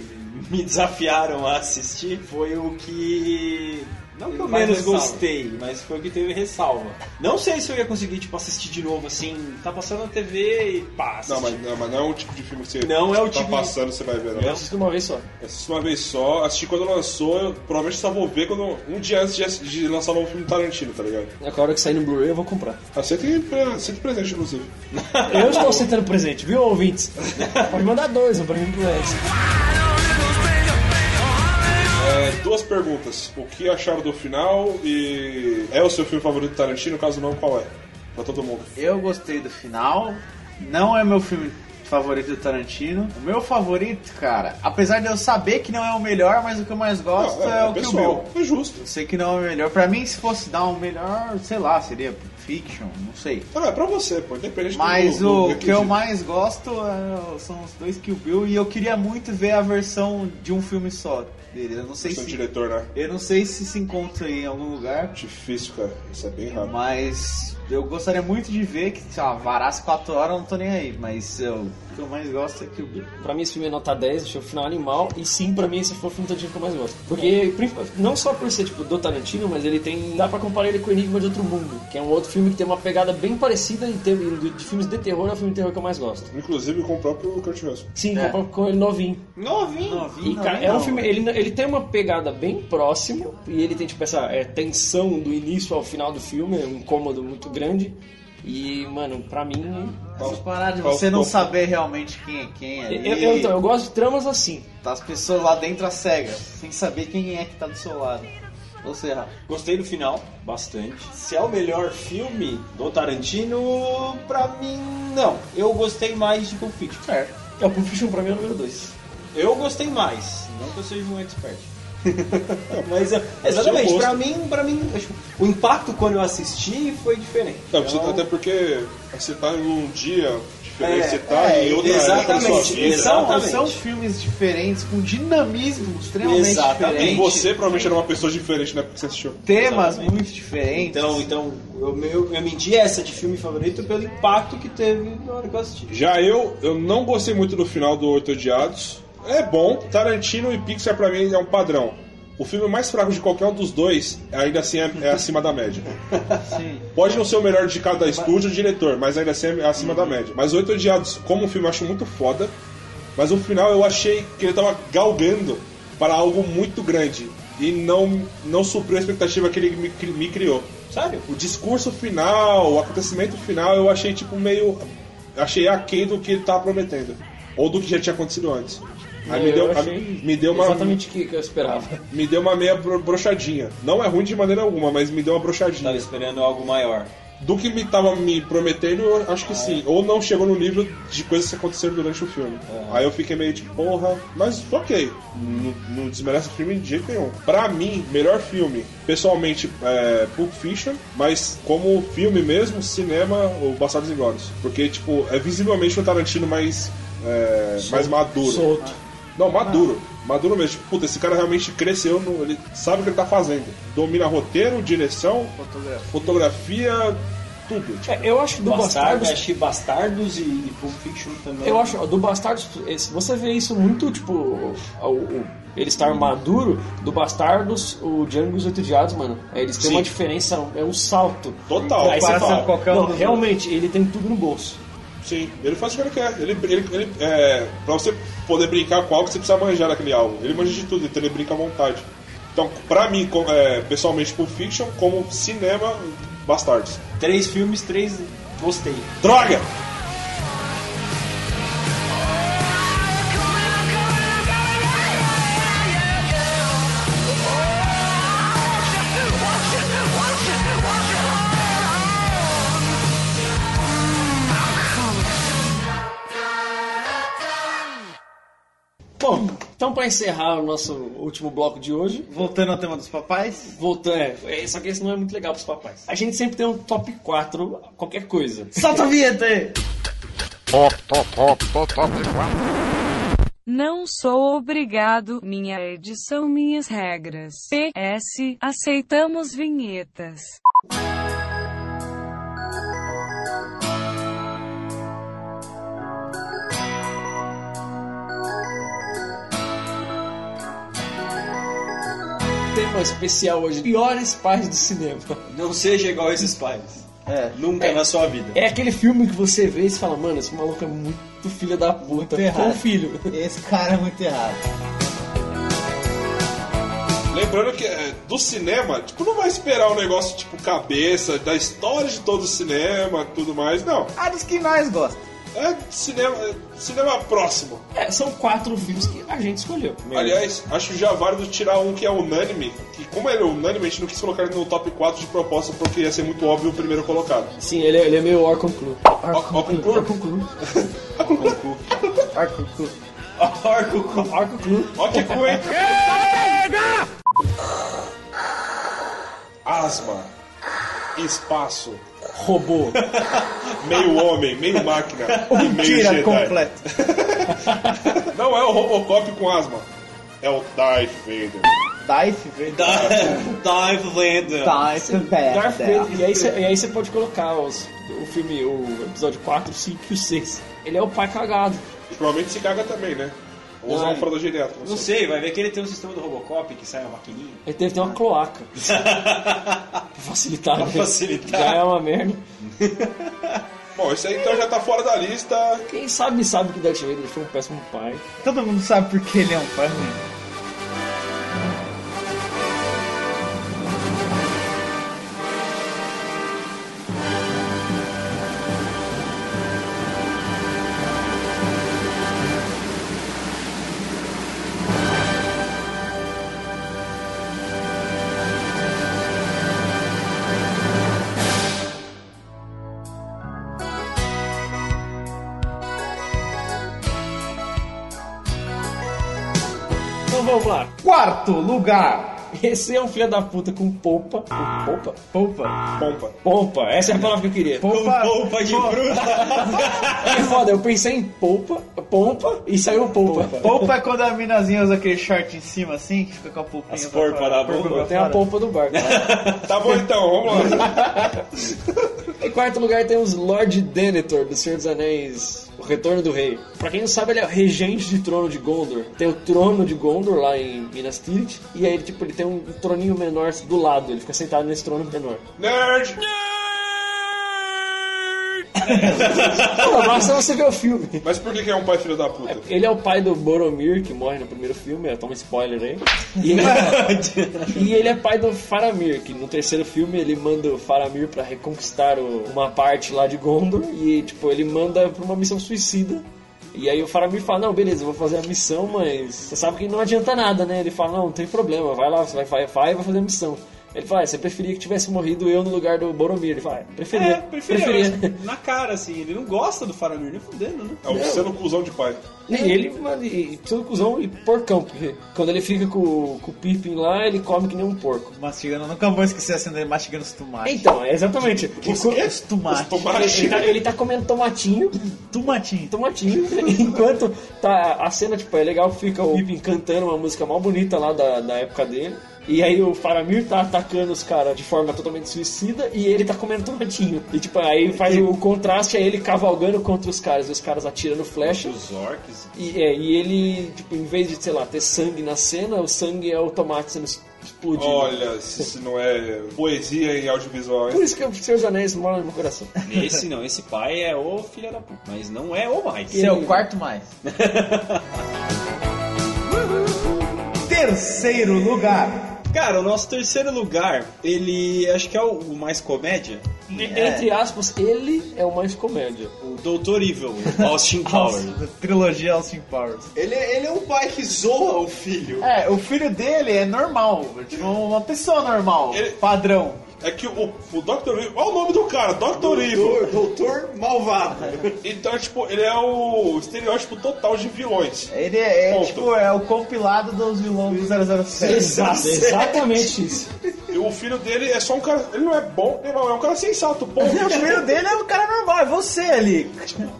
me desafiaram a assistir foi o que. Não que eu Mais menos ressalva. gostei, mas foi o que teve ressalva. Não sei se eu ia conseguir, tipo, assistir de novo assim, tá passando na TV e pá. Não, mas não, mas não é o tipo de filme que você Não é o tá tipo- passando, você vai ver. Não. Eu assisti uma vez só. Assisti uma vez só, assisti quando lançou, eu provavelmente só vou ver quando, um dia antes de, de lançar o novo filme do Tarantino, tá ligado? É que a hora que sair no Blu-ray eu vou comprar. Aceita pre- aceita presente, inclusive. Eu estou aceitando presente, viu, ouvintes? Pode mandar dois, um pra mim e pro Edson. É, duas perguntas. O que acharam do final e é o seu filme favorito do Tarantino? Caso não, qual é? Pra todo mundo. Eu gostei do final. Não é meu filme favorito do Tarantino. O meu favorito, cara, apesar de eu saber que não é o melhor, mas o que eu mais gosto Não, é, é o Kill pessoal, Bill. É justo. Eu sei que não é o melhor. Pra mim, se fosse dar um melhor, sei lá, seria Fiction, não sei. Não, é pra você, pô, independente Mas do, do o que eu mais gosto é- são os dois Kill Bill e eu queria muito ver a versão de um filme só dele. Eu não sei se diretor, né? eu não sei se se encontra em algum lugar, Difícil, cara. Isso é bem raro. mas eu gostaria muito de ver que, sei lá, varasse 4 horas, eu não tô nem aí, mas eu, o que eu mais gosto é Kill Bill. Pra mim esse filme é nota 10, achei o final animal, e sim, pra mim esse foi o filme Tarantino que eu mais gosto. Porque, não só por ser tipo do Tarantino, mas ele tem. dá pra comparar ele com Enigma de Outro Mundo, que é um outro filme que tem uma pegada bem parecida em termos de, de filmes de terror, é o filme de terror que eu mais gosto. Inclusive com o próprio Kurt Russell. Sim, É. com, com ele novinho. Novinho. Novinho, E, cara, novinho é um filme, ele, ele tem uma pegada bem próxima, e ele tem tipo essa é, tensão do início ao final do filme, é um incômodo muito grande. E, mano, pra mim. Essa parada de qual- você não qual- saber realmente quem é quem ali. Eu, eu, então, eu gosto de tramas assim. Tá as pessoas lá dentro às cegas, sem saber quem é que tá do seu lado. Ou seja, Gostei do final, bastante. Se é o melhor filme do Tarantino, pra mim, não. Eu gostei mais de Pulp Fiction. É, o Pulp Fiction pra mim é o número 2. Eu gostei mais, não que eu seja um expert. [LAUGHS] Mas é, exatamente, gosto. pra mim, pra mim, o impacto quando eu assisti foi diferente. Não, você- Então, até porque você tá em um dia diferente, É, você tá é, em outra época da sua exatamente, vida. são, Exatamente. são filmes diferentes, com dinamismo extremamente Exatamente. E diferente. você provavelmente era uma pessoa diferente na época que você assistiu. Temas Exatamente. muito diferentes. Então, então eu, eu, eu medi essa de filme favorito pelo impacto que teve na hora que eu assisti. Já eu, eu não gostei muito do final do Oito Odiados. É bom. Tarantino e Pixar pra mim é um padrão. O filme mais fraco de qualquer um dos dois, ainda assim, é, é acima da média. [LAUGHS] Sim. Pode não ser o melhor de cada estúdio ou diretor, mas ainda assim é acima Uhum. da média. Mas Oito Odiados, como um filme, eu acho muito foda. Mas no final eu achei que ele tava galgando para algo muito grande. E não, não supriu a expectativa que ele me, me criou. Sério? O discurso final, o acontecimento final, eu achei tipo meio. Achei aquém do que ele tava prometendo. Ou do que já tinha acontecido antes. Aí me É, Eu deu, me deu uma. Exatamente o que que eu esperava. [LAUGHS] Me deu uma meia bro- brochadinha. Não é ruim de maneira alguma, mas me deu uma brochadinha. Tava esperando algo maior. Do que me tava me prometendo, eu acho que sim. Ou não chegou no nível de coisas que aconteceram durante o filme. Aí eu fiquei meio tipo, porra, mas ok. Não, não desmerece o filme de jeito nenhum. Pra mim, melhor filme, pessoalmente, é Pulp Fiction, mas como filme mesmo, cinema, o Bastardos Inglórios. Porque, tipo, é visivelmente um Tarantino mais, é, mais maduro. Solto. Não, maduro. Maduro mesmo. Tipo, puta, esse cara realmente cresceu, no, ele sabe o que ele tá fazendo. Domina roteiro, direção, fotografia, tudo. Tipo, É, eu acho que do Bastardos, Bastardos. achei Bastardos e Pulp Fiction também. Eu acho, do Bastardos, esse- você vê isso muito, tipo, o, o- ele estar maduro, do Bastardos, o Django e os Oito Odiados, mano. é, Eles têm Sim. uma diferença, é um salto. Total. Aí você fala, qualquer não, realmente, ele tem tudo no bolso. Sim, ele faz o que ele quer. Ele, ele, ele, é, pra você poder brincar com algo, você precisa manjar daquele algo. Ele manja de tudo, então ele brinca à vontade. Então, pra mim, é, pessoalmente, Pulp Fiction, como cinema, Bastardos. Três filmes, três gostei. Droga! Então pra encerrar o nosso último bloco de hoje. Voltando ao tema dos papais. Voltando, é, é, só que esse não é muito legal pros papais. A gente sempre tem um top 4, qualquer coisa. Solta a vinheta aí! Top, top, top, top, top. Não sou obrigado, minha edição, minhas regras. PS, aceitamos vinhetas. Tema especial hoje: piores pais do cinema. Não seja igual a esses pais. É. Nunca É. na sua vida. É aquele filme que você vê e você fala, mano, esse maluco é muito filho da puta. errado. Com o filho. Esse cara é muito errado. Lembrando que é, do cinema, tipo, não vai esperar um negócio tipo cabeça, da história de todo o cinema tudo mais, não. Ah, dos que nós gostamos. É cinema, é cinema próximo. É, são quatro filmes que a gente escolheu. Aliás, acho já válido tirar um que é unânime, que como ele é unânime, a gente não quis colocar ele no top 4 de proposta porque ia ser muito óbvio o primeiro colocado. Sim, ele, é- ele é meio Orcon Clu. Orcon Clu? Orcon Clu. Orcon Clu. Orco Clu. Orcon Clu. Ó que cu, hein? Asma, espaço, Robô. [LAUGHS] meio homem, meio máquina [LAUGHS] meio Mentira Jedi. completa. [LAUGHS] Não é o Robocop com asma, é o Darth Vader. Dive, velho. Dive Lander. Dive, Darth velho. Vader. E aí você e aí você pode colocar os, o filme, o episódio 4, 5 e o 6. Ele é o pai cagado. E provavelmente se caga também, né? Ou usar Não, uma fralda geriátrica. Não sei, vai ver que ele tem um sistema do Robocop que sai uma maquininha. Ele deve ter uma cloaca. [LAUGHS] pra facilitar. Pra né? facilitar. Já é uma merda. [LAUGHS] Bom, esse aí então já tá fora da lista. Quem sabe sabe que Darth Vader foi um péssimo pai. Todo mundo sabe porque ele é um pai ruim. Quarto lugar. Esse é um filho da puta com polpa. Com polpa? Polpa. Pompa. Pompa, essa é a palavra que eu queria. Polpa. Polpa de bruxa. [LAUGHS] É foda, eu pensei em polpa, pompa e saiu polpa. Polpa é quando a minazinha usa aquele short em cima assim, que fica com a polpinha. As da Polpa polpa. pra Tem a polpa do barco. [LAUGHS] Tá bom então, vamos lá. [LAUGHS] em quarto lugar tem os Lord Denethor, do Senhor dos Anéis. O Retorno do Rei. Pra quem não sabe, ele é o regente de trono de Gondor. Tem o trono de Gondor lá em Minas Tirith. E aí, tipo, ele tem um troninho menor do lado. Ele fica sentado nesse trono menor. Nerd! Pô, basta você ver o filme. Mas por que, que é um pai filho da puta? Ele é o pai do Boromir, que morre no primeiro filme, é, toma spoiler aí. E ele, [LAUGHS] e ele é pai do Faramir, que no terceiro filme ele manda o Faramir pra reconquistar o- uma parte lá de Gondor e, tipo, ele manda pra uma missão suicida. E aí o Faramir fala, não, beleza, eu vou fazer a missão, mas você sabe que não adianta nada, né? Ele fala, não, não tem problema, vai lá, você vai, vai, vai, vai fazer a missão. Ele fala, ah, você preferia que tivesse morrido eu no lugar do Boromir? Ele fala, "Ah, preferia. É, preferia. mas Na cara, assim, ele não gosta do Faramir, nem fudendo, né? É o sendo cuzão de pai. E ele, mano, e todo cuzão e porcão, porque quando ele fica com, com o Pippin lá, ele come que nem um porco. Mastigando, nunca vou esquecer a cena dele mastigando os tomates. Então, é exatamente. Os que? Os tomates. Ele, tá, ele tá comendo tomatinho. Tomatinho. Tomatinho. [LAUGHS] Enquanto tá a cena, tipo, é legal fica o Pippin cantando uma música mal bonita lá da, da época dele. E aí o Faramir tá atacando os caras de forma totalmente suicida e ele tá comendo [LAUGHS] tomatinho. E tipo, aí faz o contraste, aí ele cavalgando contra os caras, e os caras atirando flecha. Os orcs. E, é, e ele, tipo, em vez de, sei lá, ter sangue na cena, o sangue é o tomate sendo explodido. Olha, se isso não é poesia em audiovisual, hein? Por isso que o Senhor dos Anéis mora no meu coração. Esse não, esse pai é o filho da puta, mas não é o mais. Esse é o quarto mais. [LAUGHS] Terceiro lugar. Cara, o nosso terceiro lugar, ele acho que é o, o mais comédia. Entre aspas, ele é o mais comédia. O Doutor Evil, Austin [LAUGHS] Powers. Trilogia Austin Powers. ele, ele é um pai que zoa o filho. É, o filho dele é normal, tipo uma pessoa normal, padrão. É que o, o Dr. Evil. Olha o nome do cara, Dr. Evil. Doutor Malvado. [LAUGHS] Então, tipo, ele é o estereótipo total de vilões. Ele é, é, tipo, é o compilado dos vilões do 007. Exato, exatamente [LAUGHS] isso. E o filho dele é só um cara. Ele não é bom, ele não é um cara sensato, ponto. [LAUGHS] O filho dele é um cara normal, é você ali.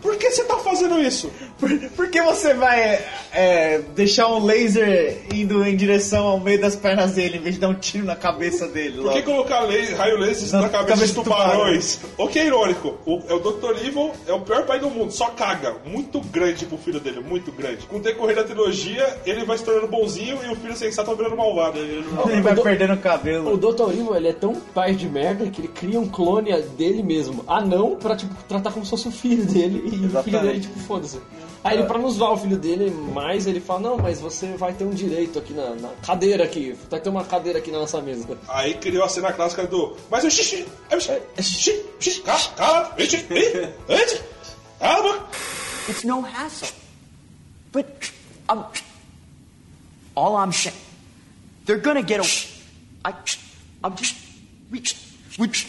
Por que você tá fazendo isso? Por, por que você vai é, deixar um laser indo em direção ao meio das pernas dele, em vez de dar um tiro na cabeça dele? Por que logo? colocar laser, raio laser Na na cabeça cabeça de tubarões? O que é irônico? O, é o Dr. Evil é o pior pai do mundo, só caga. Muito grande pro filho dele, muito grande. Com o decorrer da trilogia, ele vai se tornando bonzinho e o filho sensato vai virando malvado. Ele vai perdendo o cabelo. O Dr. Evil, ele é tão pai de merda que ele cria um clone dele mesmo, anão, pra, tipo, tratar como se fosse o filho dele. E o filho Exatamente. dele, tipo, foda-se. Aí ele, pra não zoar o filho dele mais, ele fala, não, mas você vai ter um direito aqui na, na cadeira aqui, vai ter uma cadeira aqui na nossa mesa. Aí criou a cena clássica do. Mas o xixi. é o xixi, xixi, xixi, Cala, cala, xixi, ih, ih, cala a boca. It's no hassle. But um, all I'm saying, they're gonna get a. I, I'm just. Reach. Reach.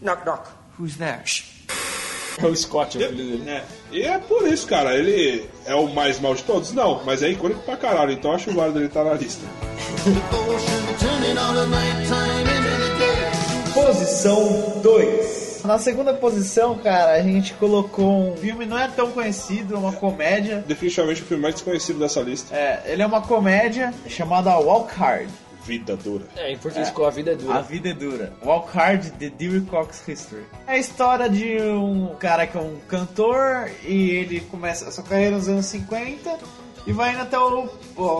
Knock, knock. Who's there? É o Scott, o filho dele. É. E é por isso, cara. Ele é o mais mal de todos? Não, mas é icônico pra caralho, então acho válido ele estar na lista. Posição 2. Na segunda posição, cara, a gente colocou um filme não é tão conhecido, é uma comédia. Definitivamente o filme mais desconhecido dessa lista. É, ele é uma comédia chamada Walk Hard. Vida dura. É, em português ficou A Vida é Dura. A vida é dura. Walk Hard, The Dewey Cox History. É a história de um cara que é um cantor e ele começa a sua carreira nos anos 50 e vai indo até o,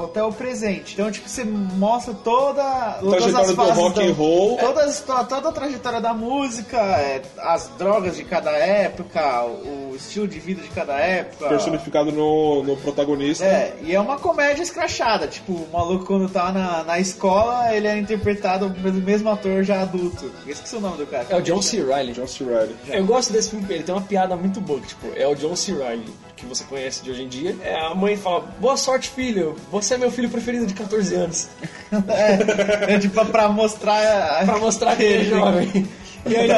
até o presente. Então, tipo, você mostra toda, todas Trajetória as do fases rock and roll. Toda, a histó- toda a trajetória da música, é, as drogas de cada época, o estilo de vida de cada época. Personificado no, no protagonista. É, e é uma comédia escrachada. Tipo, o maluco quando tá na, na escola, ele é interpretado pelo mesmo ator já adulto. Eu esqueci o nome do cara. É o John C. Reilly. John C. Reilly. Eu gosto desse filme ele tem uma piada muito boa, tipo, é o John C. Reilly, que você conhece de hoje em dia. É, a mãe fala, boa sorte, filho, você é meu filho preferido de 14 anos. [LAUGHS] É, é tipo pra mostrar. pra mostrar [LAUGHS] que ele é jovem. E aí,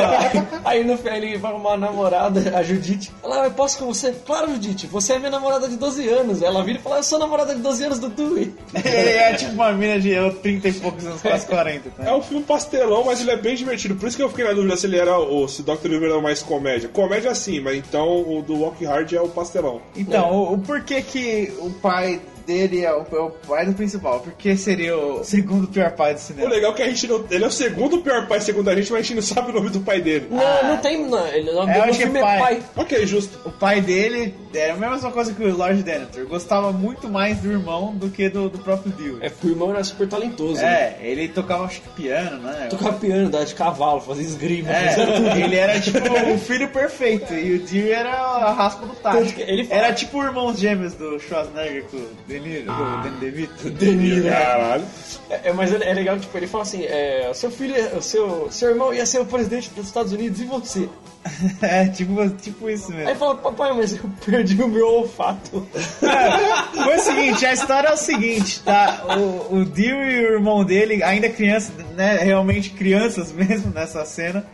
aí no fim ele vai uma namorada, a Judite. Ela, eu posso com você? Claro, Judite, você é minha namorada de 12 anos. Ela vira e fala, eu sou namorada de 12 anos do Dewey. Ele é tipo uma mina de eu, 30 e poucos anos, quase 40. É um filme pastelão, mas ele é bem divertido. Por isso que eu fiquei na dúvida se ele era o se Dr. Evil era mais comédia. Comédia sim, mas então o do Walk Hard é o pastelão. Então, o, o porquê que o pai dele é o, é o pai do principal, porque seria o segundo pior pai do O cinema. legal é que a gente não. Ele é o segundo pior pai, segundo a gente, mas a gente não sabe o nome do pai dele. Não, não tem. Não, ele, o nome É, acho que é pai. é pai. Ok, justo. O pai dele era a mesma coisa que o Lord Denethor. Gostava muito mais do irmão do que do, do próprio Dewey. É porque o irmão era super talentoso. né? É, ele tocava acho que piano, né? Tocava piano, andava de cavalo, fazia esgrima. É, fazia tudo. ele era tipo o filho perfeito e o Dewey era a raspa do tacho. Ele fala- Era tipo o irmão gêmeos do Schwarzenegger com o Deniro, com o Danny DeVito. Caralho. É, é, mas é, é legal, tipo, ele fala assim, é, o seu filho, o seu, seu irmão ia ser o presidente dos Estados Unidos e você. [LAUGHS] É, tipo, tipo isso mesmo. Aí fala, papai, mas eu perdi o meu olfato. Foi o seguinte, a história é o seguinte, tá? O, o Dewey e o irmão dele, ainda criança, né? Realmente crianças mesmo nessa cena.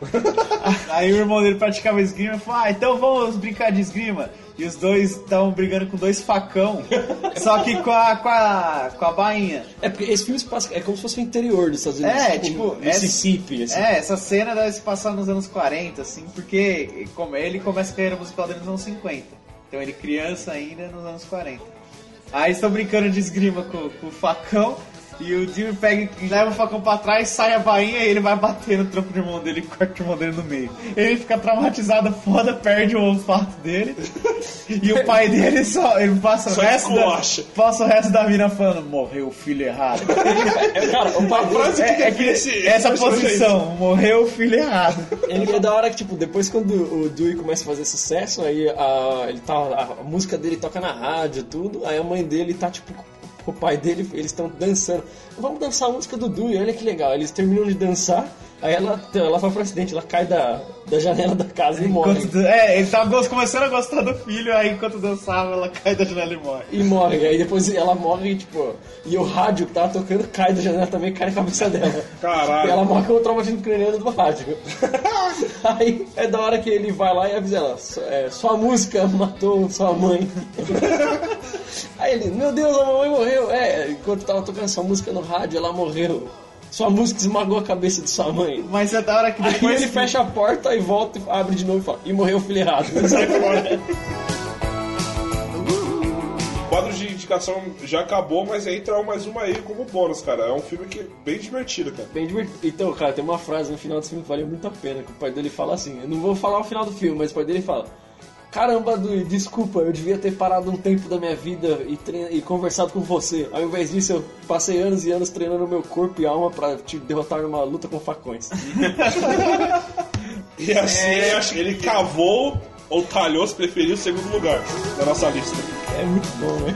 Aí o irmão dele praticava esgrima e falou: Ah, então vamos brincar de esgrima. E os dois estavam brigando com dois facão, só que com a, com a, com a bainha. É porque esse filme se passa, é como se fosse o interior dos Estados Unidos. É, tipo, Mississippi, assim. É, essa cena deve se passar nos anos 40, assim, porque como ele começa a carreira musical dele nos anos 50. Então ele criança ainda nos anos 40. Aí estão brincando de esgrima com, com o facão. E o Jimmy pega e leva o facão pra trás, sai a bainha e ele vai bater no tronco do irmão dele e corta o irmão dele no meio. Ele fica traumatizado, foda, perde o olfato dele. E o pai dele só. Ele passa Só o resto da, passa o resto da vida falando, morreu o filho errado. [LAUGHS] É, cara, o pai A frase dele... que É, é que esse- essa esse personagem é posição, morreu o filho errado. Ele é da hora que, tipo, depois quando o Dewey começa a fazer sucesso, aí a, ele tá, a, a música dele toca na rádio tudo, aí a mãe dele tá, tipo, o pai dele, eles estão dançando. Vamos dançar a música do Dewey, olha que legal. Eles terminam de dançar, aí ela, ela vai pro acidente, ela cai da, da janela da casa e morre. Enquanto- é, ele tava gos- começando a gostar do filho, aí enquanto dançava, ela cai da janela e morre. E morre, aí depois ela morre e, tipo, e o rádio que tava tocando cai da janela também, cai na cabeça dela. Caralho. E ela morre com o traumatismo craniano do rádio. [LAUGHS] Aí é da hora que ele vai lá e avisa ela: "Su- é, Sua música matou sua mãe. [LAUGHS] Aí ele: Meu Deus, a mamãe morreu. É, enquanto tava tocando sua música no rádio, ela morreu. Sua música esmagou a cabeça de sua mãe. Mas é da hora que Aí depois. ele fecha a porta e volta e abre de novo e fala: E morreu o filho errado. Sai fora. O quadro de indicação já acabou, mas entra mais uma aí como bônus, cara. É um filme que é bem divertido, cara. Bem divertido. Então, cara, tem uma frase no final do filme que valeu muito a pena, que o pai dele fala assim, eu não vou falar o final do filme, mas o pai dele fala, caramba, Dui, desculpa, eu devia ter parado um tempo da minha vida e, e conversado com você. Ao invés disso, eu passei anos e anos treinando meu corpo e alma pra te derrotar numa luta com facões. [LAUGHS] E assim, É. eu acho que ele cavou ou talhou, se preferiu, o segundo lugar na nossa lista. É muito bom, né?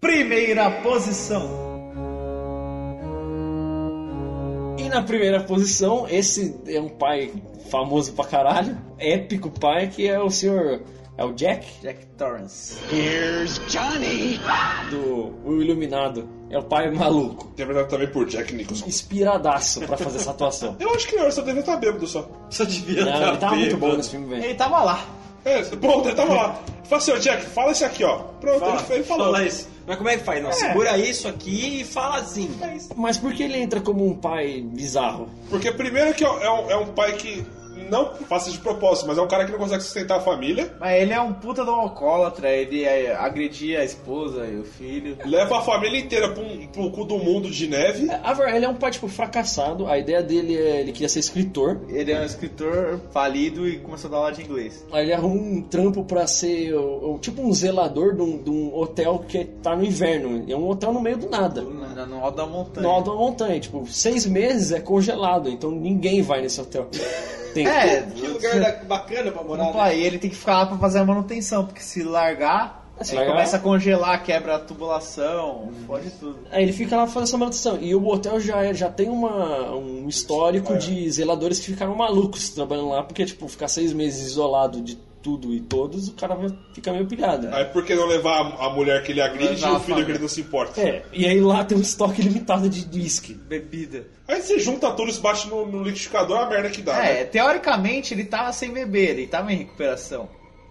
Primeira posição. E na primeira posição, esse é um pai famoso pra caralho, épico pai, que é o senhor... É o Jack? Jack Torrance. Here's Johnny! Do O Iluminado. É o pai maluco. Interpretado também por Jack Nicholson. Inspiradaço pra fazer essa atuação. Eu acho que ele só devia estar bêbado só. Só devia Não, ele tava muito bom nesse filme, velho. Ele tava lá. É, pronto, ele tava lá. Fala assim, ó, Jack, fala isso aqui, ó. Pronto, Fala, ele, ele falou. fala isso. Mas como é que faz? Não, segura isso aqui e fala assim. Mas por que ele entra como um pai bizarro? Porque primeiro que é um, é um pai que não faça de propósito, mas é um cara que não consegue sustentar a família. Mas ele é um puta de um alcoólatra, ele é, agredia a esposa e o filho. Leva a família inteira pro, pro cu do mundo de neve. A ver- ele é um pai, tipo, fracassado. A ideia dele é ele queria ser escritor. Ele é um escritor falido e começou a dar aula de inglês. Aí ele arruma um trampo pra ser o- o- tipo um zelador de um, de um hotel que tá no inverno. É um hotel no meio do nada. No, no alto da montanha. No alto da montanha. Tipo, seis meses é congelado, então ninguém vai nesse hotel. [LAUGHS] Tem É, Que lugar da- bacana pra morar. Não né? e ele tem que ficar lá pra fazer a manutenção, porque se largar, Se largar- começa a congelar, quebra a tubulação, pode tudo. Aí ele fica lá fazendo essa manutenção. E o hotel já, é- já tem uma, um histórico de zeladores que ficaram malucos trabalhando lá, porque, tipo, ficar seis meses isolado de tudo e todos, o cara vai ficar meio pilhado. Aí por que não levar a, mulher que ele agride e o filho que ele não se importa? É, e aí lá tem um estoque limitado de whisky. Bebida. Aí você junta tudo, isso bate no, no liquidificador, a merda que dá. É, né? teoricamente ele tava sem beber, ele tava em recuperação.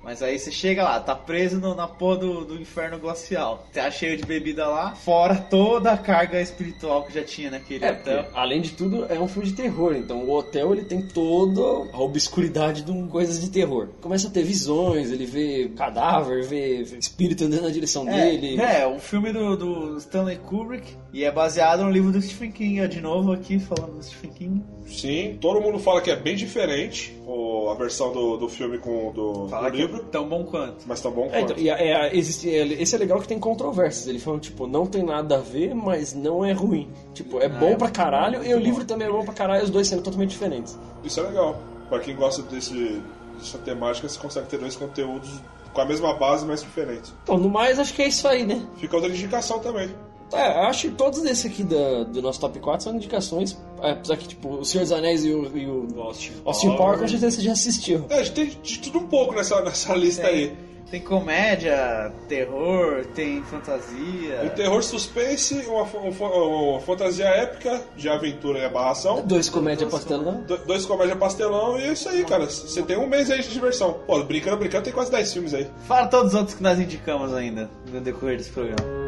Mas aí você chega lá, tá preso no- na porra do, do inferno glacial. Tá cheio de bebida lá, fora toda a carga espiritual que já tinha naquele É, hotel. porque, além de tudo, é um filme de terror, então o hotel ele tem toda a obscuridade de um coisas de terror. Começa a ter visões, ele vê cadáver, vê, vê espírito andando na direção dele. É, é, um filme do, do Stanley Kubrick e é baseado no livro do Stephen King. ó, De novo aqui falando do Stephen King. Sim, todo mundo fala que é bem diferente o- a versão do, do filme com o do, Fala do que livro. É tão bom quanto. Mas tão bom É, quanto. então, e é, é, existe, é, esse é legal que tem controvérsias. Ele falou, tipo, não tem nada a ver, mas não é ruim. Tipo, é bom é pra caralho e o livro também é bom pra caralho, os dois sendo totalmente diferentes. Isso é legal. Pra quem gosta desse, dessa temática, você consegue ter dois conteúdos com a mesma base, mas diferentes. Então, no mais, acho que é isso aí, né? Fica outra indicação também. É, eu acho que todos esses aqui da- do nosso top 4 são indicações. é, Apesar que, tipo, O Senhor dos Anéis e o, e o Austin, Austin Power, com certeza você já assistiu. É, a gente tem de tudo um pouco nessa, nessa lista aí. Tem comédia, terror, tem fantasia. Um terror suspense, uma, um fa- uma fantasia épica de aventura e abarração. Dois comédia pastelão. Do- Dois comédia pastelão e é isso aí, cara. Você tem um mês aí de diversão. Pô, brincando, brincando, tem quase 10 filmes aí. Fala todos os outros que nós indicamos ainda no decorrer desse programa.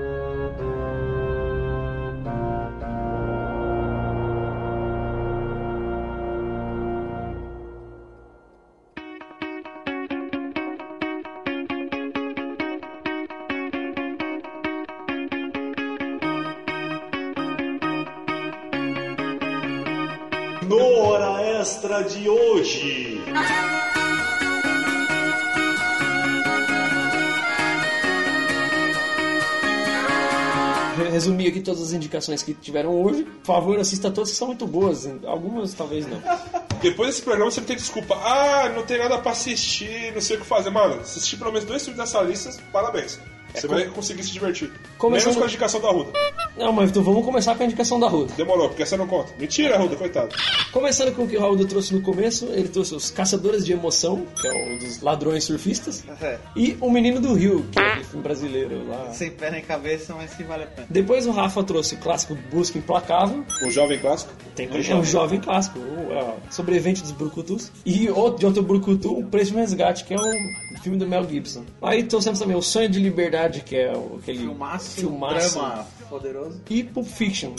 Todas as indicações que tiveram hoje. Por favor, assista todas que são muito boas. Algumas talvez não. [LAUGHS] Depois desse programa você não tem desculpa. Ah, não tem nada pra assistir, não sei o que fazer. Mano, se assistir pelo menos dois filmes dessa lista, parabéns. Você com- vai conseguir se divertir. Começando- Menos com a indicação da Ruda. Não, mas então vamos começar com a indicação da Ruda. Demorou, porque essa não conta. Mentira, Ruda, coitado. Começando com o que o Raul trouxe no começo, ele trouxe os Caçadores de Emoção, que é um dos ladrões surfistas, É. e O Menino do Rio, que é aquele filme brasileiro lá. Sem pé nem cabeça, mas que vale a pena. Depois o Rafa trouxe o clássico Busca Implacável. O jovem clássico? Tem é um jovem clássico, o é, sobrevivente dos Brucutus. E outro, de outro Brucutu, O Preço de um Resgate, que é um filme do Mel Gibson. Aí trouxemos também O Sonho de Liberdade, que é aquele Filmaço, filmaço. drama poderoso. E Pulp Fiction.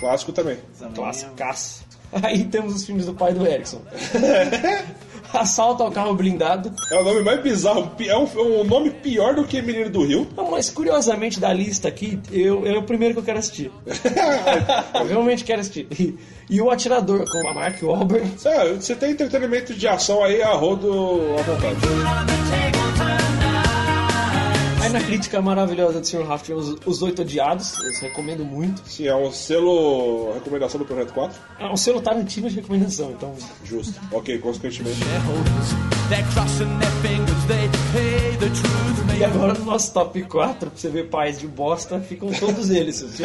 Clássico também. Clássicaço. Aí temos os filmes do pai do Erickson. [LAUGHS] Assalto ao carro blindado. É o nome mais bizarro. É um, é um nome pior do que Menino do Rio. Não, mas curiosamente da lista aqui, eu, é o primeiro que eu quero assistir. [LAUGHS] eu realmente quero assistir. E, e o Atirador, com a Mark Wahlberg. É, Você tem entretenimento de ação aí a rodo à vontade. Aí na crítica maravilhosa do Sr. Rafa tivemos Os Oito Odiados, eu recomendo muito. Sim, é um selo recomendação do Projeto 4. É um selo Tarantino de recomendação, então... Justo. Ok, consequentemente. [LAUGHS] E agora no nosso top 4, pra você ver pais de bosta, ficam todos eles. [LAUGHS]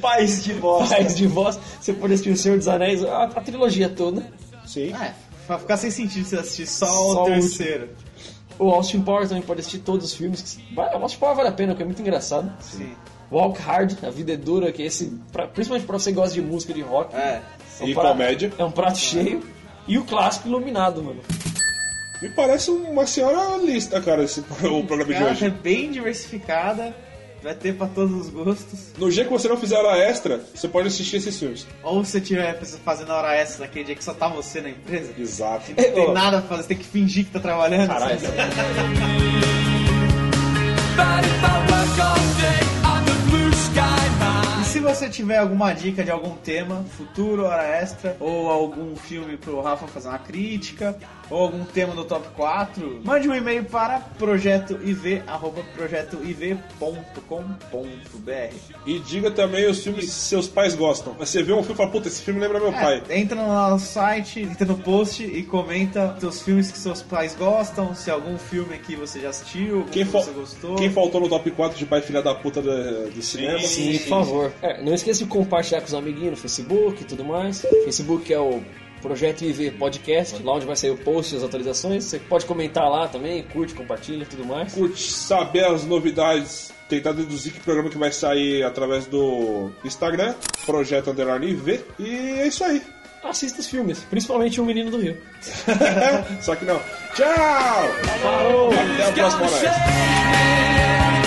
Pais de bosta. Pais de bosta. Você pode assistir O Senhor dos Anéis, a, a trilogia toda. Sim. É, pra ficar sem sentido você assistir só, Só o o terceiro. O Austin Power também pode assistir todos os filmes. vai- O Austin Power vale a pena, porque é muito engraçado. Sim. Walk Hard, A Vida é Dura, que é esse, pra- principalmente pra você que gosta de música de rock. É. um E prato- comédia. É um prato cheio. E o clássico Iluminado, mano. Me parece uma senhora lista, cara, esse, [LAUGHS] o programa de Cara, é hoje. bem diversificada. Vai ter pra todos os gostos. No dia que você não fizer hora extra, você pode assistir esses filmes. Ou se você tiver fazendo hora extra naquele dia que só tá você na empresa. Exato. Não tem nada pra fazer, você tem que fingir que tá trabalhando. Caralho. E se você tiver alguma dica de algum tema, futuro, hora extra, ou algum filme pro Rafa fazer uma crítica, ou algum tema do top 4, mande um e-mail para projetoiv.projetoiv.com.br E diga também os filmes que seus pais gostam. Você vê um filme e fala, puta, esse filme lembra meu pai. É, entra no nosso site, entra no post e comenta os filmes que seus pais gostam, se algum filme aqui você já assistiu, Quem, que você gostou. quem faltou no top 4 de pai filha da puta do, do cinema? Sim, por favor. É, não esqueça de compartilhar com os amiguinhos no Facebook e tudo mais. Facebook é o Projeto IV Podcast, lá onde vai sair o post e as atualizações. Você pode comentar lá também, curte, compartilha e tudo mais. Curte saber as novidades, tentar deduzir que programa que vai sair através do Instagram, Projeto Underline IV. E é isso aí. Assista os filmes, principalmente O Menino do Rio. [LAUGHS] Só que não. Tchau! Falou! Até a próxima hora